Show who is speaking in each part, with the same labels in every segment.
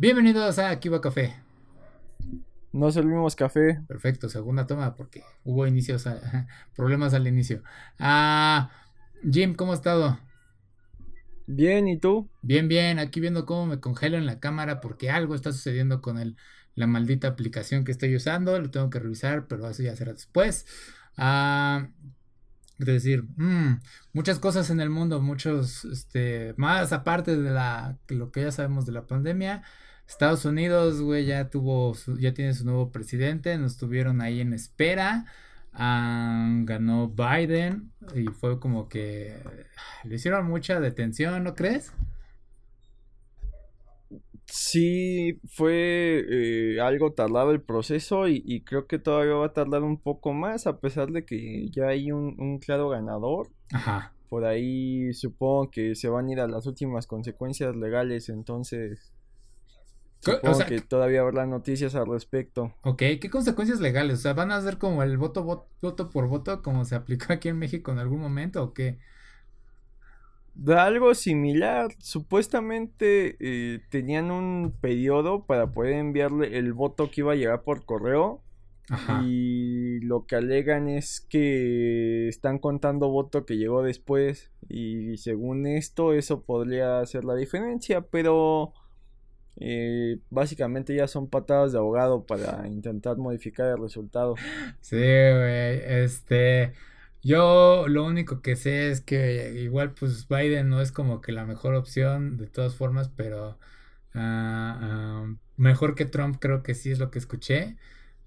Speaker 1: Bienvenidos a Kiva Café.
Speaker 2: No servimos café.
Speaker 1: Perfecto, segunda toma porque hubo inicios, problemas al inicio. Ah, Jim, ¿cómo has estado?
Speaker 2: Bien, ¿y tú?
Speaker 1: Bien, bien, aquí viendo cómo me congelo en la cámara porque algo está sucediendo con el, la maldita aplicación que estoy usando, lo tengo que revisar, pero eso ya será después. Ah, es decir, mm, muchas cosas en el mundo, muchos, este, más aparte de la, lo que ya sabemos de la pandemia. Estados Unidos, güey, ya tuvo, ya tiene su nuevo presidente, nos tuvieron ahí en espera. ganó Biden y fue como que le hicieron mucha detención, ¿no crees?
Speaker 2: Sí, fue eh, algo tardado el proceso y, creo que todavía va a tardar un poco más a pesar de que ya hay un, claro ganador. Ajá. Por ahí supongo que se van a ir a las últimas consecuencias legales, entonces supongo que todavía habrá noticias al respecto.
Speaker 1: Ok, ¿qué consecuencias legales? O sea, ¿van a ser como el voto, voto, voto por voto como se aplicó aquí en México en algún momento o qué?
Speaker 2: De algo similar, supuestamente eh, tenían un periodo para poder enviarle el voto que iba a llegar por correo. Y lo que alegan es que están contando voto que llegó después. Y según esto, eso podría hacer la diferencia. Pero eh, básicamente ya son patadas de abogado para intentar modificar el resultado.
Speaker 1: Sí, güey. Este. Yo lo único que sé es que igual pues Biden no es como que la mejor opción de todas formas, pero ah, ah, mejor que Trump creo que sí es lo que escuché.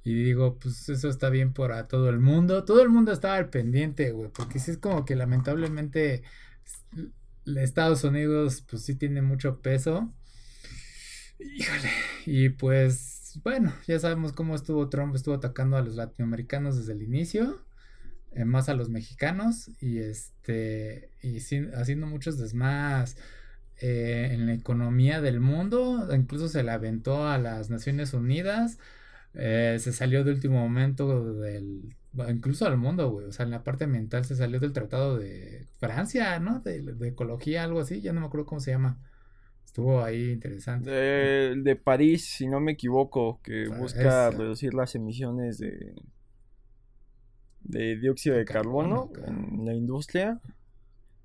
Speaker 1: Y digo, pues eso está bien para todo el mundo. Todo el mundo estaba al pendiente, güey, porque sí es como que lamentablemente Estados Unidos pues sí tiene mucho peso. Híjole. Y pues bueno, ya sabemos cómo estuvo Trump, estuvo atacando a los latinoamericanos desde el inicio. Eh, más a los mexicanos y este y haciendo muchos desmás eh, en la economía del mundo incluso se la aventó a las Naciones Unidas eh, se salió de último momento del incluso al mundo güey o sea en la parte ambiental se salió del tratado de Francia no de, ecología algo así ya no me acuerdo cómo se llama estuvo ahí interesante
Speaker 2: de, de París si no me equivoco que busca reducir las emisiones de de dióxido de carbono, en la industria.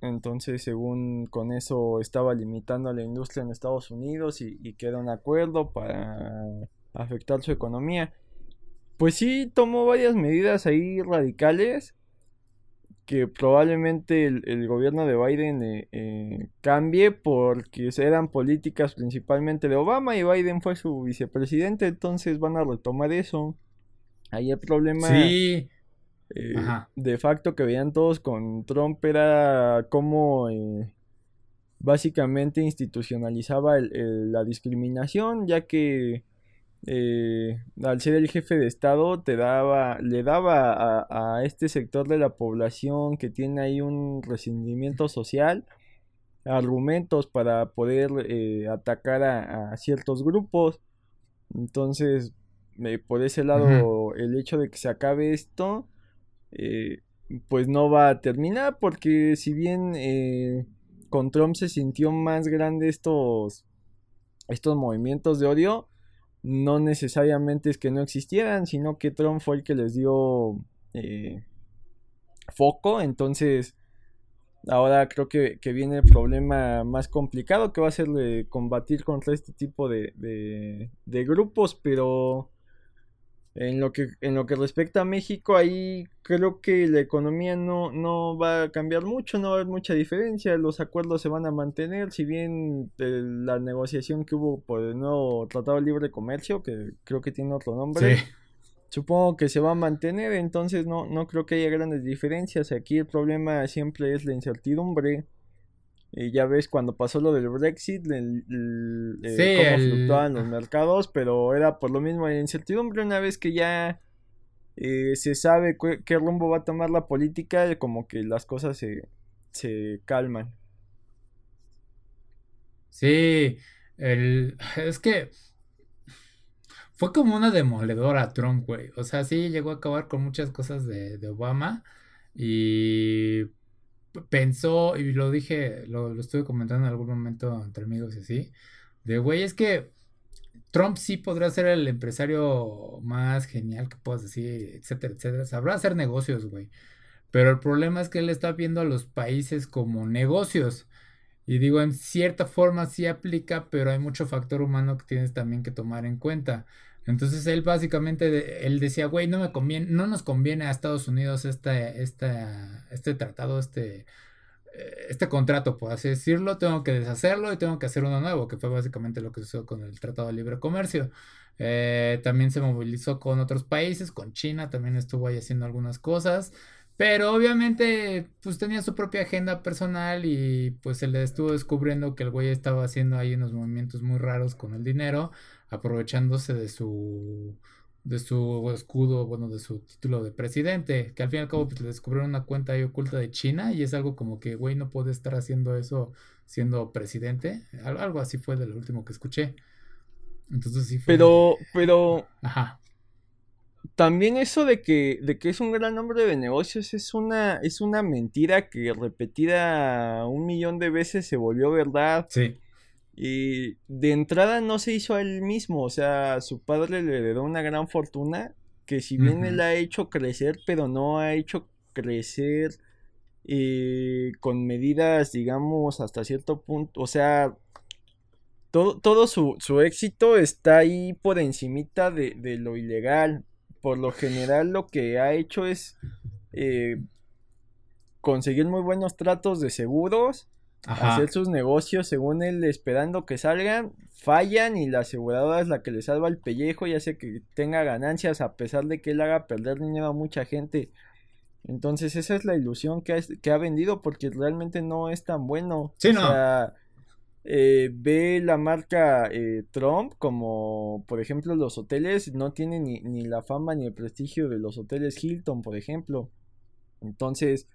Speaker 2: Entonces, según con eso estaba limitando a la industria en Estados Unidos y, y queda un acuerdo para afectar su economía. Pues sí, tomó varias medidas ahí radicales que probablemente el, gobierno de Biden eh, eh, cambie porque eran políticas principalmente de Obama y Biden fue su vicepresidente, entonces van a retomar eso. Ahí el problema...
Speaker 1: Sí,
Speaker 2: eh, de facto que veían todos con Trump era como eh, básicamente institucionalizaba la discriminación, ya que eh, al ser el jefe de Estado te daba, le daba a, este sector de la población que tiene ahí un resentimiento social argumentos para poder atacar a, ciertos grupos. Entonces, por ese lado, el hecho de que se acabe esto eh, pues no va a terminar porque si bien eh, con Trump se sintió más grande estos, estos movimientos de odio, no necesariamente es que no existieran, sino que Trump fue el que les dio eh, foco, entonces ahora creo que, viene el problema más complicado que va a ser combatir contra este tipo de, de grupos, pero en lo que, en lo que respecta a México, ahí creo que la economía no, no va a cambiar mucho, no va a haber mucha diferencia, los acuerdos se van a mantener, si bien la negociación que hubo por el nuevo Tratado de Libre Comercio, que creo que tiene otro nombre, supongo que se va a mantener, entonces no, no creo que haya grandes diferencias, aquí el problema siempre es la incertidumbre y ya ves cuando pasó lo del Brexit, el, eh, cómo fluctuaban los mercados, pero era por lo mismo la incertidumbre. Una vez que ya eh, se sabe qué rumbo va a tomar la política, como que las cosas se, se calman.
Speaker 1: Sí, el, es que fue como una demoledora Trump, güey. O sea, sí llegó a acabar con muchas cosas de, de Obama y pensó, y lo dije, lo, estuve comentando en algún momento entre amigos y así, de güey, es que Trump sí podrá ser el empresario más genial que puedas decir, etcétera, etcétera. Sabrá hacer negocios, güey. Pero el problema es que él está viendo a los países como negocios. Y digo, en cierta forma sí aplica, pero hay mucho factor humano que tienes también que tomar en cuenta. Entonces él básicamente, él decía, güey, no me conviene, no nos conviene a Estados Unidos este, este tratado, este, eh, este contrato, por así decirlo, tengo que deshacerlo y tengo que hacer uno nuevo, que fue básicamente lo que sucedió con el Tratado de Libre Comercio. Eh, también se movilizó con otros países, con China, también estuvo ahí haciendo algunas cosas. Pero obviamente, pues tenía su propia agenda personal y pues se le estuvo descubriendo que el güey estaba haciendo ahí unos movimientos muy raros con el dinero, aprovechándose de su de su escudo, bueno, de su título de presidente, que al fin y al cabo pues, le descubrieron una cuenta ahí oculta de China y es algo como que, güey, no puede estar haciendo eso siendo presidente. Algo así fue de lo último que escuché. Entonces sí fue.
Speaker 2: Pero, pero. Ajá también eso de que, de que es un gran hombre de negocios es una, es una mentira que repetida un millón de veces se volvió verdad. Sí. Y de entrada no se hizo a él mismo, o sea, su padre le heredó una gran fortuna que si bien él ha hecho crecer, pero no ha hecho crecer eh, con medidas, digamos, hasta cierto punto, o sea, todo, todo su, su éxito está ahí por encimita de, de lo ilegal por lo general lo que ha hecho es eh, conseguir muy buenos tratos de seguros, hacer sus negocios según él esperando que salgan, fallan y la aseguradora es la que le salva el pellejo y hace que tenga ganancias a pesar de que él haga perder dinero a mucha gente. Entonces esa es la ilusión que ha, que ha vendido porque realmente no es tan bueno. Sí, no. Eh, ve la marca eh, Trump como, por ejemplo, los hoteles no tienen ni, la fama ni el prestigio de los hoteles Hilton, por ejemplo. Entonces,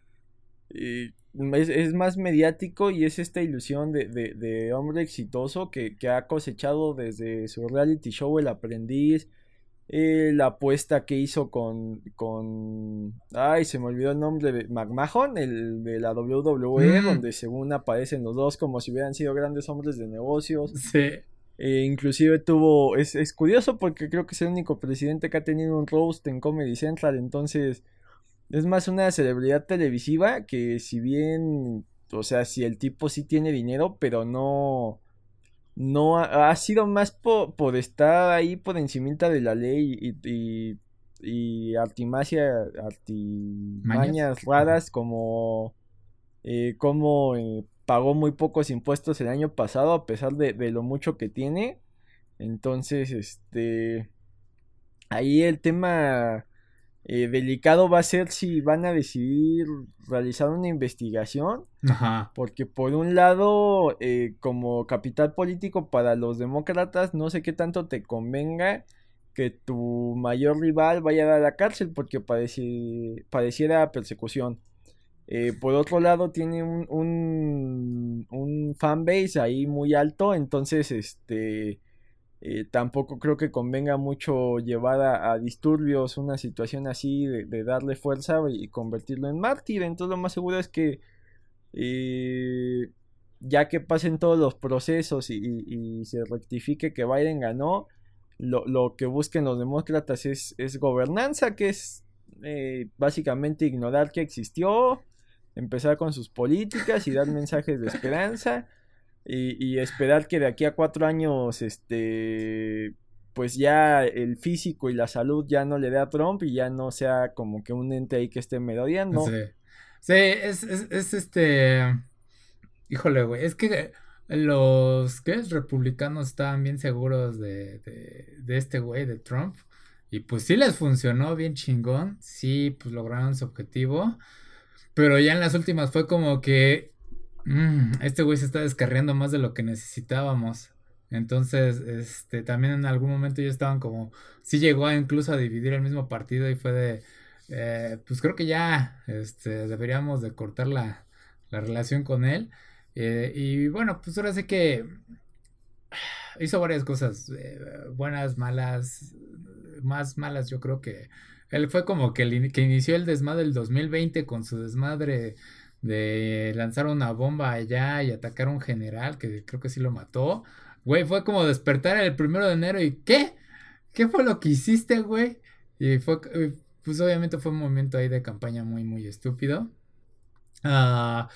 Speaker 2: eh, es, más mediático y es esta ilusión de, hombre exitoso que, que, ha cosechado desde su reality show El Aprendiz, eh, la apuesta que hizo con, con. Ay, se me olvidó el nombre de McMahon, el de la WWE, mm. donde según aparecen los dos como si hubieran sido grandes hombres de negocios. Sí. Eh, inclusive tuvo. Es, es, curioso porque creo que es el único presidente que ha tenido un roast en Comedy Central. Entonces. Es más una celebridad televisiva que si bien. O sea, si el tipo sí tiene dinero, pero no no ha, sido más por, estar ahí por encimita de la ley y, y, y artimañas raras como eh, como eh, pagó muy pocos impuestos el año pasado a pesar de, de, lo mucho que tiene. Entonces este ahí el tema eh, delicado va a ser si van a decidir realizar una investigación. Ajá. Porque por un lado, eh, como capital político para los demócratas, no sé qué tanto te convenga que tu mayor rival vaya a la cárcel porque pareciera persecución. Eh, por otro lado, tiene un, un, un fanbase ahí muy alto, entonces este eh, tampoco creo que convenga mucho llevar a, disturbios una situación así de, darle fuerza y convertirlo en mártir. Entonces lo más seguro es que eh, ya que pasen todos los procesos y, se rectifique que Biden ganó, lo, que busquen los demócratas es, gobernanza, que es eh, básicamente ignorar que existió, empezar con sus políticas y dar mensajes de esperanza. Y, esperar que de aquí a cuatro años, este, pues ya el físico y la salud ya no le dé a Trump y ya no sea como que un ente ahí que esté merodeando.
Speaker 1: Sí, sí es, es, este, híjole, güey, es que los, ¿qué es? Republicanos estaban bien seguros de, de, de este güey, de Trump. Y pues sí les funcionó bien chingón, sí, pues lograron su objetivo. Pero ya en las últimas fue como que Mm, este güey se está descarriando más de lo que necesitábamos. Entonces, este, también en algún momento ya estaban como, sí llegó incluso a dividir el mismo partido y fue de, eh, pues creo que ya, este, deberíamos de cortar la, la relación con él. Eh, y bueno, pues ahora sí que hizo varias cosas, eh, buenas, malas, más malas yo creo que él fue como que, que inició el desmadre del 2020 con su desmadre de lanzar una bomba allá y atacar a un general, que creo que sí lo mató. güey, fue como despertar el primero de enero y ¿qué? ¿Qué fue lo que hiciste, güey? Y fue, pues obviamente fue un momento ahí de campaña muy, muy estúpido. Ah,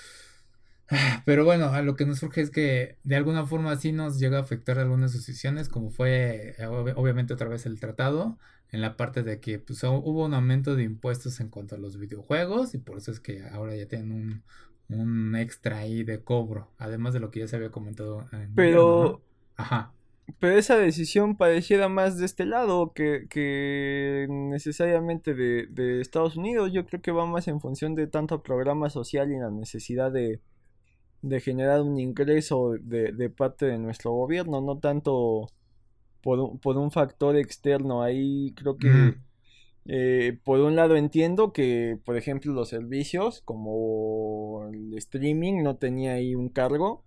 Speaker 1: pero bueno, a lo que nos surge es que de alguna forma sí nos llega a afectar algunas decisiones, como fue eh, obviamente otra vez el tratado, en la parte de que pues, hubo un aumento de impuestos en cuanto a los videojuegos y por eso es que ahora ya tienen un, un extra ahí de cobro, además de lo que ya se había comentado.
Speaker 2: En pero, ajá. Pero esa decisión pareciera más de este lado que, que necesariamente de, de, Estados Unidos. Yo creo que va más en función de tanto programa social y la necesidad de, de generar un ingreso de, de parte de nuestro gobierno, no tanto por un, por un factor externo. Ahí creo que, eh, por un lado entiendo que, por ejemplo, los servicios como el streaming no tenía ahí un cargo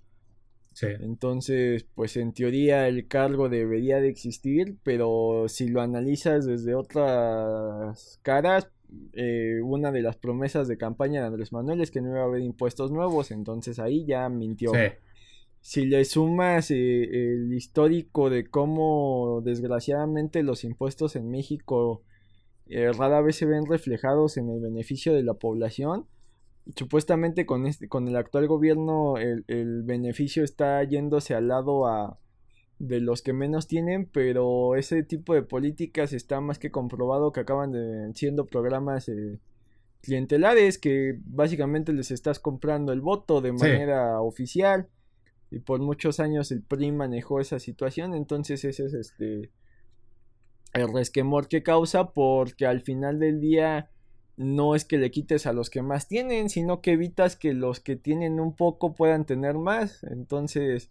Speaker 2: entonces, pues en teoría el cargo debería de existir, pero si lo analizas desde otras caras, eh, una de las promesas de campaña de Andrés Manuel es que no iba a haber impuestos nuevos, entonces ahí ya mintió. Si le sumas eh, el histórico de cómo desgraciadamente los impuestos en México eh, rara vez se ven reflejados en el beneficio de la población, supuestamente con este, con el actual gobierno el, el, beneficio está yéndose al lado a de los que menos tienen, pero ese tipo de políticas está más que comprobado que acaban de, siendo programas eh, clientelares que básicamente les estás comprando el voto de manera oficial y por muchos años el PRI manejó esa situación, entonces ese es este el resquemor que causa porque al final del día no es que le quites a los que más tienen, sino que evitas que los que tienen un poco puedan tener más. Entonces,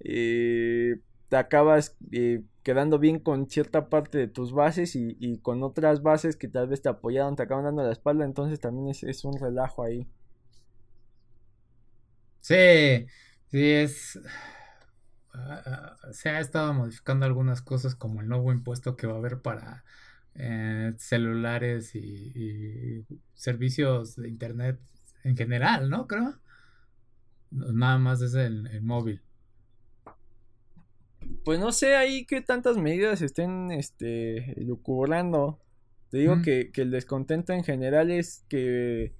Speaker 2: eh, te acabas eh, quedando bien con cierta parte de tus bases y, con otras bases que tal vez te apoyaron, te acaban dando la espalda. Entonces, también es, un relajo ahí.
Speaker 1: Sí, sí, es. Ah, ah, se ha estado modificando algunas cosas como el nuevo impuesto que va a haber para eh, celulares y, servicios de internet en general, ¿no? Creo. Nada más es el, móvil.
Speaker 2: Pues no sé ahí qué tantas medidas estén este lucubrando. Te digo que, el descontento en general es que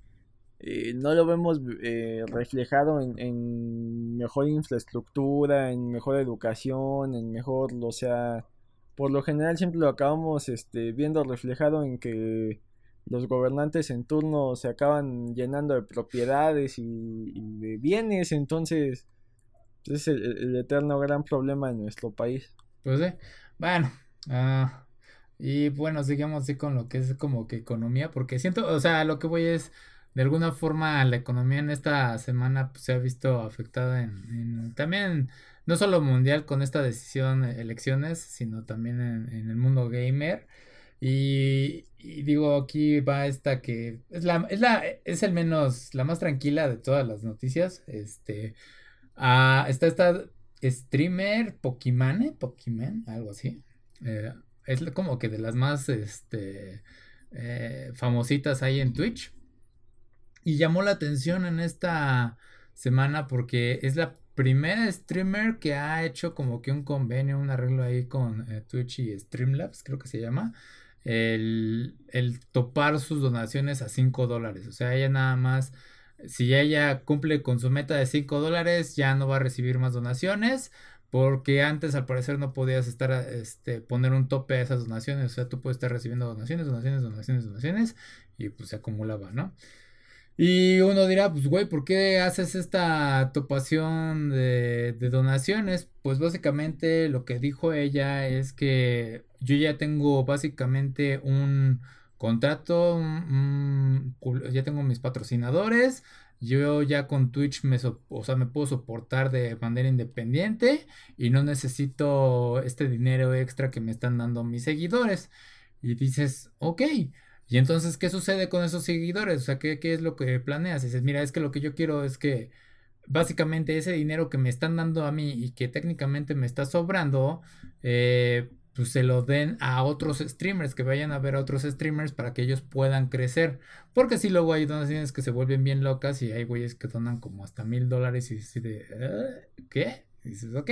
Speaker 2: eh, no lo vemos eh, reflejado en, en, mejor infraestructura, en mejor educación, en mejor, o sea, por lo general siempre lo acabamos este, viendo reflejado en que los gobernantes en turno se acaban llenando de propiedades y, de bienes, entonces es el, eterno gran problema en nuestro país.
Speaker 1: Pues bueno, ah, y bueno, sigamos con lo que es como que economía, porque siento, o sea, lo que voy es, de alguna forma la economía en esta semana pues, se ha visto afectada en, también no solo mundial con esta decisión, eh, elecciones, sino también en, el mundo gamer. Y, digo, aquí va esta que es la, es la, es el menos, la más tranquila de todas las noticias. Este, ah, está esta streamer Pokimane, Pokimane, algo así. Eh, es como que de las más, este, eh, famositas ahí en Twitch. Y llamó la atención en esta semana porque es la primer streamer que ha hecho como que un convenio, un arreglo ahí con eh, Twitch y Streamlabs, creo que se llama, el, topar sus donaciones a 5 dólares. O sea, ella nada más, si ella cumple con su meta de 5 dólares, ya no va a recibir más donaciones. Porque antes al parecer no podías estar, este, poner un tope a esas donaciones. O sea, tú puedes estar recibiendo donaciones, donaciones, donaciones, donaciones. Y pues se acumulaba, ¿no? Y uno dirá, pues güey, ¿por qué haces esta topación de, donaciones? Pues básicamente lo que dijo ella es que yo ya tengo básicamente un contrato, ya tengo mis patrocinadores, yo ya con Twitch me, o sea, me puedo soportar de manera independiente y no necesito este dinero extra que me están dando mis seguidores. Y dices, ok. Y entonces, ¿qué sucede con esos seguidores? O sea, ¿qué, es lo que planeas? Dices, mira, es que lo que yo quiero es que básicamente ese dinero que me están dando a mí y que técnicamente me está sobrando, eh, pues se lo den a otros streamers, que vayan a ver a otros streamers para que ellos puedan crecer. Porque si luego hay donaciones que se vuelven bien locas y hay güeyes que donan como hasta mil dólares y dices, ¿qué? Y dices, ok.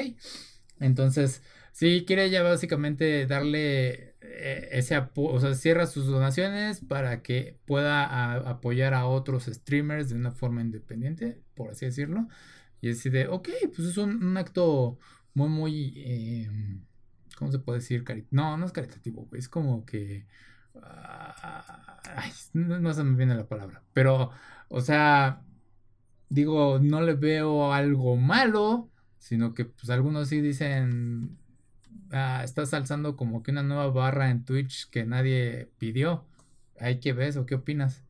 Speaker 1: Entonces, sí, quiere ya básicamente darle eh, ese o sea, cierra sus donaciones para que pueda apoyar a otros streamers de una forma independiente, por así decirlo. Y así de, ok, pues es un, acto muy, muy, eh, ¿cómo se puede decir? no, no es caritativo, es como que... Ah, ay, no, se me viene la palabra, pero, o sea, digo, no le veo algo malo, sino que pues algunos sí dicen, ah, estás alzando como que una nueva barra en Twitch que nadie pidió. ¿Hay que ves o qué opinas?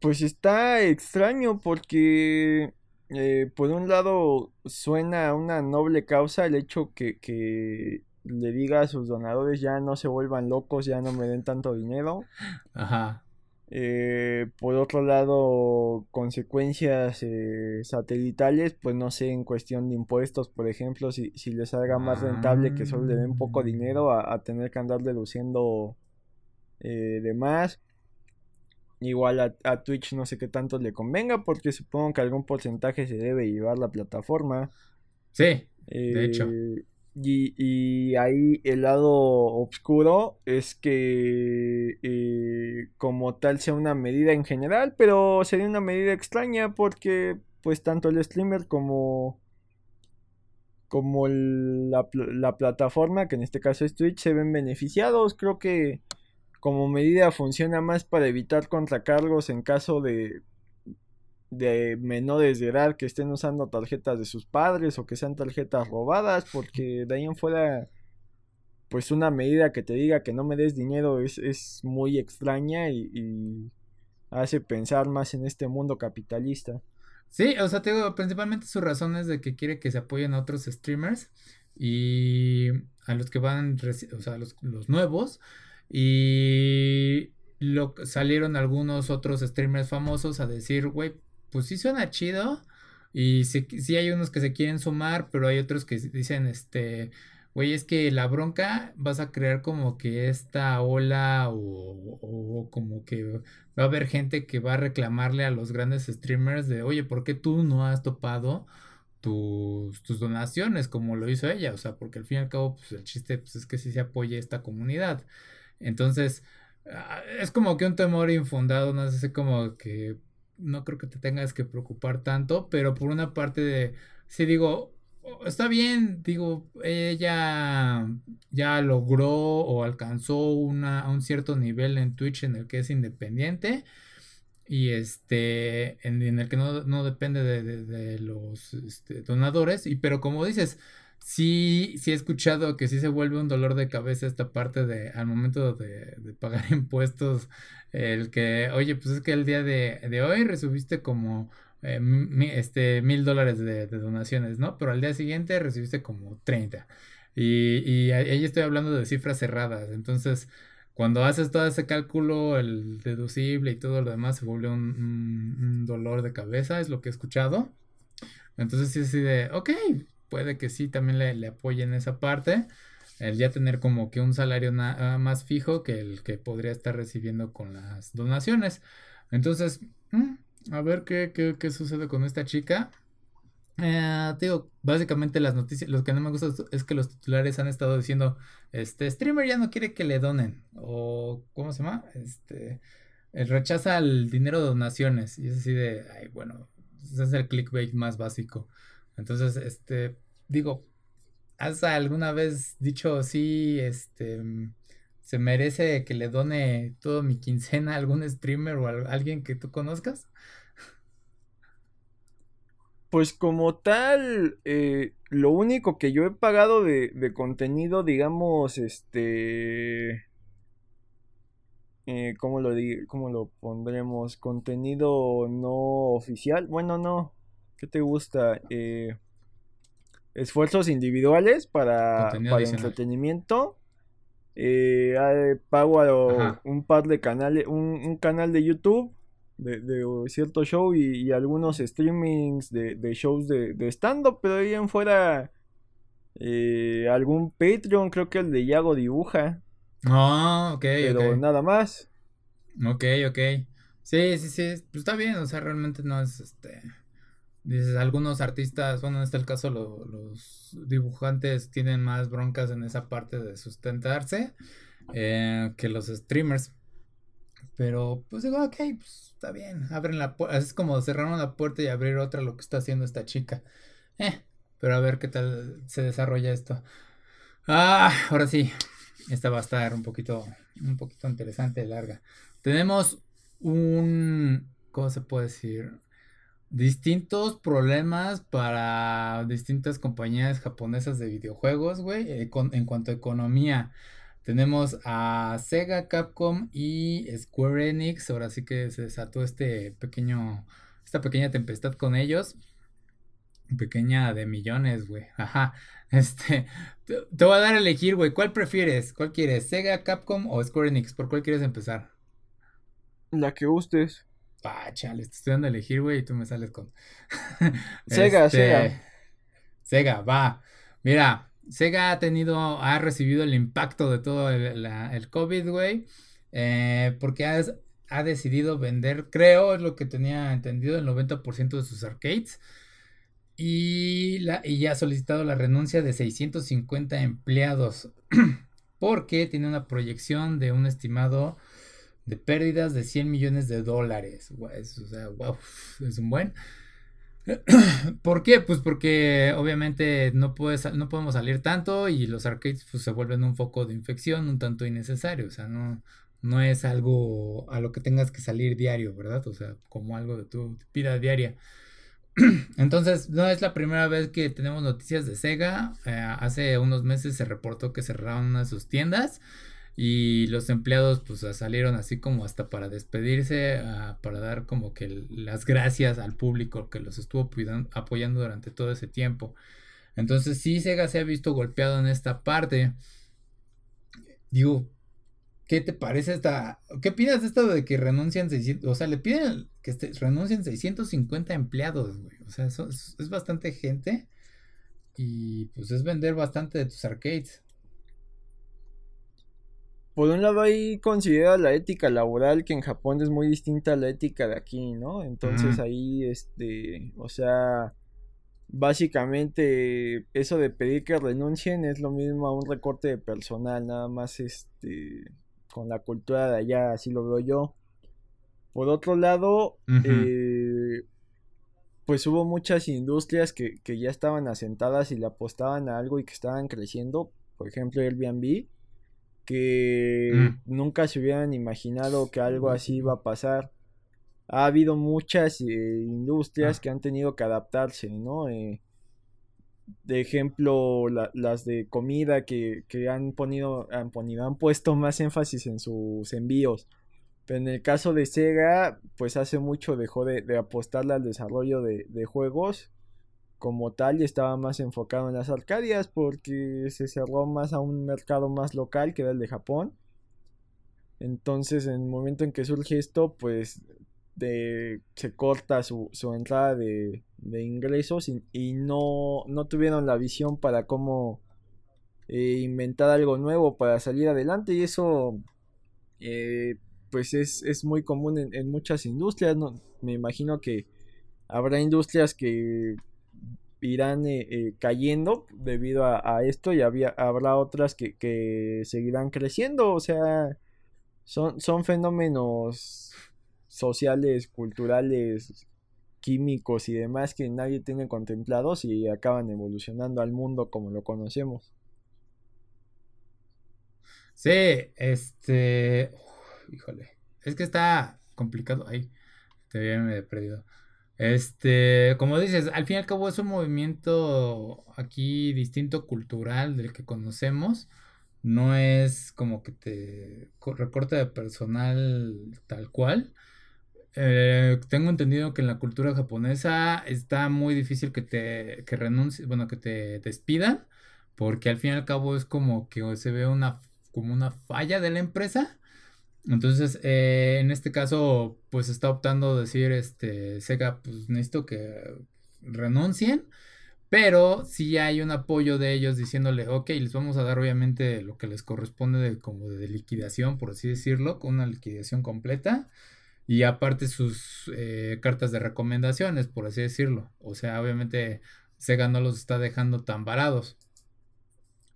Speaker 2: Pues está extraño porque eh, por un lado suena a una noble causa el hecho que, que le diga a sus donadores ya no se vuelvan locos, ya no me den tanto dinero. Ajá. Eh, por otro lado, consecuencias eh, satelitales, pues no sé, en cuestión de impuestos, por ejemplo, si, si les haga más rentable que solo le den poco dinero a, tener que andar deduciendo eh, de más. Igual a, Twitch no sé qué tanto le convenga, porque supongo que algún porcentaje se debe llevar la plataforma.
Speaker 1: Sí, de hecho.
Speaker 2: Y, ahí el lado oscuro es que eh, como tal sea una medida en general, pero sería una medida extraña porque pues tanto el streamer como como la, la plataforma, que en este caso es Twitch, se ven beneficiados. Creo que como medida funciona más para evitar contracargos en caso de de menores de edad que estén usando tarjetas de sus padres o que sean tarjetas robadas, porque de ahí en fuera, pues una medida que te diga que no me des dinero es, muy extraña y, hace pensar más en este mundo capitalista.
Speaker 1: Sí, o sea, te digo, principalmente su razón es de que quiere que se apoyen a otros streamers y a los que van, o sea, los, los nuevos. Y lo, salieron algunos otros streamers famosos a decir, güey, pues sí suena chido. Y sí, hay unos que se quieren sumar, pero hay otros que dicen, este, güey, es que la bronca vas a crear como que esta ola o, como que va a haber gente que va a reclamarle a los grandes streamers de, oye, ¿por qué tú no has topado tus, tus donaciones como lo hizo ella? O sea, porque al fin y al cabo, pues el chiste pues, es que sí se apoye esta comunidad. Entonces, ah, es como que un temor infundado, no sé, como que no creo que te tengas que preocupar tanto, pero por una parte de, si digo, oh, está bien, digo, ella ya logró o alcanzó una, un cierto nivel en Twitch en el que es independiente y este, en, el que no, depende de, los este, donadores, y pero como dices, sí, sí he escuchado que sí se vuelve un dolor de cabeza esta parte de al momento de, pagar impuestos, el que, oye, pues es que el día de, de hoy recibiste como eh, este, mil dólares de, donaciones, ¿no? Pero al día siguiente recibiste como 30. Y, y ahí estoy hablando de cifras cerradas. Entonces, cuando haces todo ese cálculo, el deducible y todo lo demás, se vuelve un, un dolor de cabeza, es lo que he escuchado. Entonces sí, así de, ok, puede que sí también le, le apoyen esa parte. El ya tener como que un salario ah, más fijo que el que podría estar recibiendo con las donaciones. Entonces, mm, a ver qué, qué, qué, sucede con esta chica. Eh, digo, básicamente las noticias, lo que no me gusta es que los titulares han estado diciendo, este streamer ya no quiere que le donen, o ¿cómo se llama? Este, rechaza el dinero de donaciones, y es así de, ay, bueno, ese es el clickbait más básico. Entonces, este, digo, ¿has alguna vez dicho sí, este, se merece que le done todo mi quincena a algún streamer o a alguien que tú conozcas?
Speaker 2: Pues como tal, eh, lo único que yo he pagado de, de contenido, digamos, este... Eh, ¿cómo, lo ¿Cómo lo pondremos? Contenido no oficial. Bueno, no. ¿Qué te gusta? Eh, esfuerzos individuales para, para entretenimiento. Eh, pago a un par de canales, un, canal de YouTube de, cierto show y, algunos streamings de, shows de, de stand-up, pero ahí en fuera eh, algún Patreon, creo que el de Yago Dibuja.
Speaker 1: Ah, ok.
Speaker 2: Pero nada más.
Speaker 1: Ok, ok. Sí, sí, sí, pues está bien, o sea, realmente no es este dices, algunos artistas, bueno, en este caso los dibujantes tienen más broncas en esa parte de sustentarse eh, que los streamers. Pero pues digo, ok, pues está bien, abren la puerta, es como cerrar una puerta y abrir otra lo que está haciendo esta chica. Eh, pero a ver qué tal se desarrolla esto. Ah, ahora sí, esta va a estar un poquito, un poquito interesante, larga. Tenemos un, ¿cómo se puede decir? Distintos problemas para distintas compañías japonesas de videojuegos, güey, eh, en cuanto a economía. Tenemos a Sega, Capcom y Square Enix. Ahora sí que se desató este pequeño, esta pequeña tempestad con ellos. Pequeña de millones, güey. Ajá. Este, te, voy a dar a elegir, güey. ¿Cuál prefieres? ¿Cuál quieres? ¿Sega, Capcom o Square Enix? ¿Por cuál quieres empezar?
Speaker 2: La que gustes.
Speaker 1: Ah, chale, te estoy dando a elegir, güey, y tú me sales con.
Speaker 2: Sega, este, Sega.
Speaker 1: Sega, va. Mira, Sega ha tenido, ha recibido el impacto de todo el, COVID, güey. Eh, porque ha, decidido vender, creo, es lo que tenía entendido, el 90% de sus arcades. Y, la, y ya ha solicitado la renuncia de 650 empleados. porque tiene una proyección de un estimado de pérdidas de 100 millones de dólares. o sea, wow, es un buen. ¿Por qué? Pues porque obviamente no, puedes, no podemos salir tanto y los arcades pues, se vuelven un foco de infección un tanto innecesario. O sea, no, no es algo a lo que tengas que salir diario, ¿verdad? O sea, como algo de tu vida diaria. Entonces, no es la primera vez que tenemos noticias de Sega. Eh, hace unos meses se reportó que cerraron una de sus tiendas y los empleados pues salieron así como hasta para despedirse, ah, para dar como que las gracias al público que los estuvo apoyando durante todo ese tiempo. Entonces sí Sega se ha visto golpeado en esta parte. Digo, ¿qué te parece esta... ¿Qué opinas de esto de que renuncian 600... O sea, le piden que este, renuncien 650 empleados, güey. O sea, eso es bastante gente. Y pues es vender bastante de tus arcades
Speaker 2: por un lado ahí considera la ética laboral que en Japón es muy distinta a la ética de aquí, ¿no? Entonces ahí, este, o sea, básicamente eso de pedir que renuncien es lo mismo a un recorte de personal, nada más, este, con la cultura de allá, así lo veo yo. Por otro lado, eh, pues hubo muchas industrias que, que ya estaban asentadas y le apostaban a algo y que estaban creciendo, por ejemplo, Airbnb que mm. nunca se hubieran imaginado que algo así iba a pasar. Ha habido muchas eh, industrias ah. que han tenido que adaptarse, ¿no? Eh, de ejemplo, las de comida que, han, ponido, han, ponido, han puesto más énfasis en sus envíos. Pero en el caso de Sega, pues hace mucho dejó de, apostarle al desarrollo de, de juegos como tal estaba más enfocado en las Arcadias porque se cerró más a un mercado más local que era el de Japón. Entonces en el momento en que surge esto pues de, se corta su, entrada de, ingresos y, no, no, tuvieron la visión para cómo eh, inventar algo nuevo para salir adelante y eso eh, pues es, muy común en, muchas industrias. ¿no? Me imagino que habrá industrias que irán eh, eh, cayendo debido a, esto y había, habrá otras que, seguirán creciendo. O sea, son, son fenómenos sociales, culturales, químicos y demás que nadie tiene contemplados y acaban evolucionando al mundo como lo conocemos.
Speaker 1: Sí, este... híjole, es que está complicado ahí. Te he perdido. Este, como dices, al fin y al cabo es un movimiento aquí distinto cultural del que conocemos. No es como que te recorte de personal tal cual. Eh, tengo entendido que en la cultura japonesa está muy difícil que te que renuncies, bueno, que te despidan, porque al fin y al cabo es como que se ve una como una falla de la empresa entonces, eh, en este caso, pues está optando decir, este, Sega, pues necesito que renuncien, pero sí hay un apoyo de ellos diciéndole, ok, les vamos a dar obviamente lo que les corresponde de, como de liquidación, por así decirlo, con una liquidación completa. y aparte sus eh, cartas de recomendaciones, por así decirlo. O sea, obviamente Sega no los está dejando tan varados.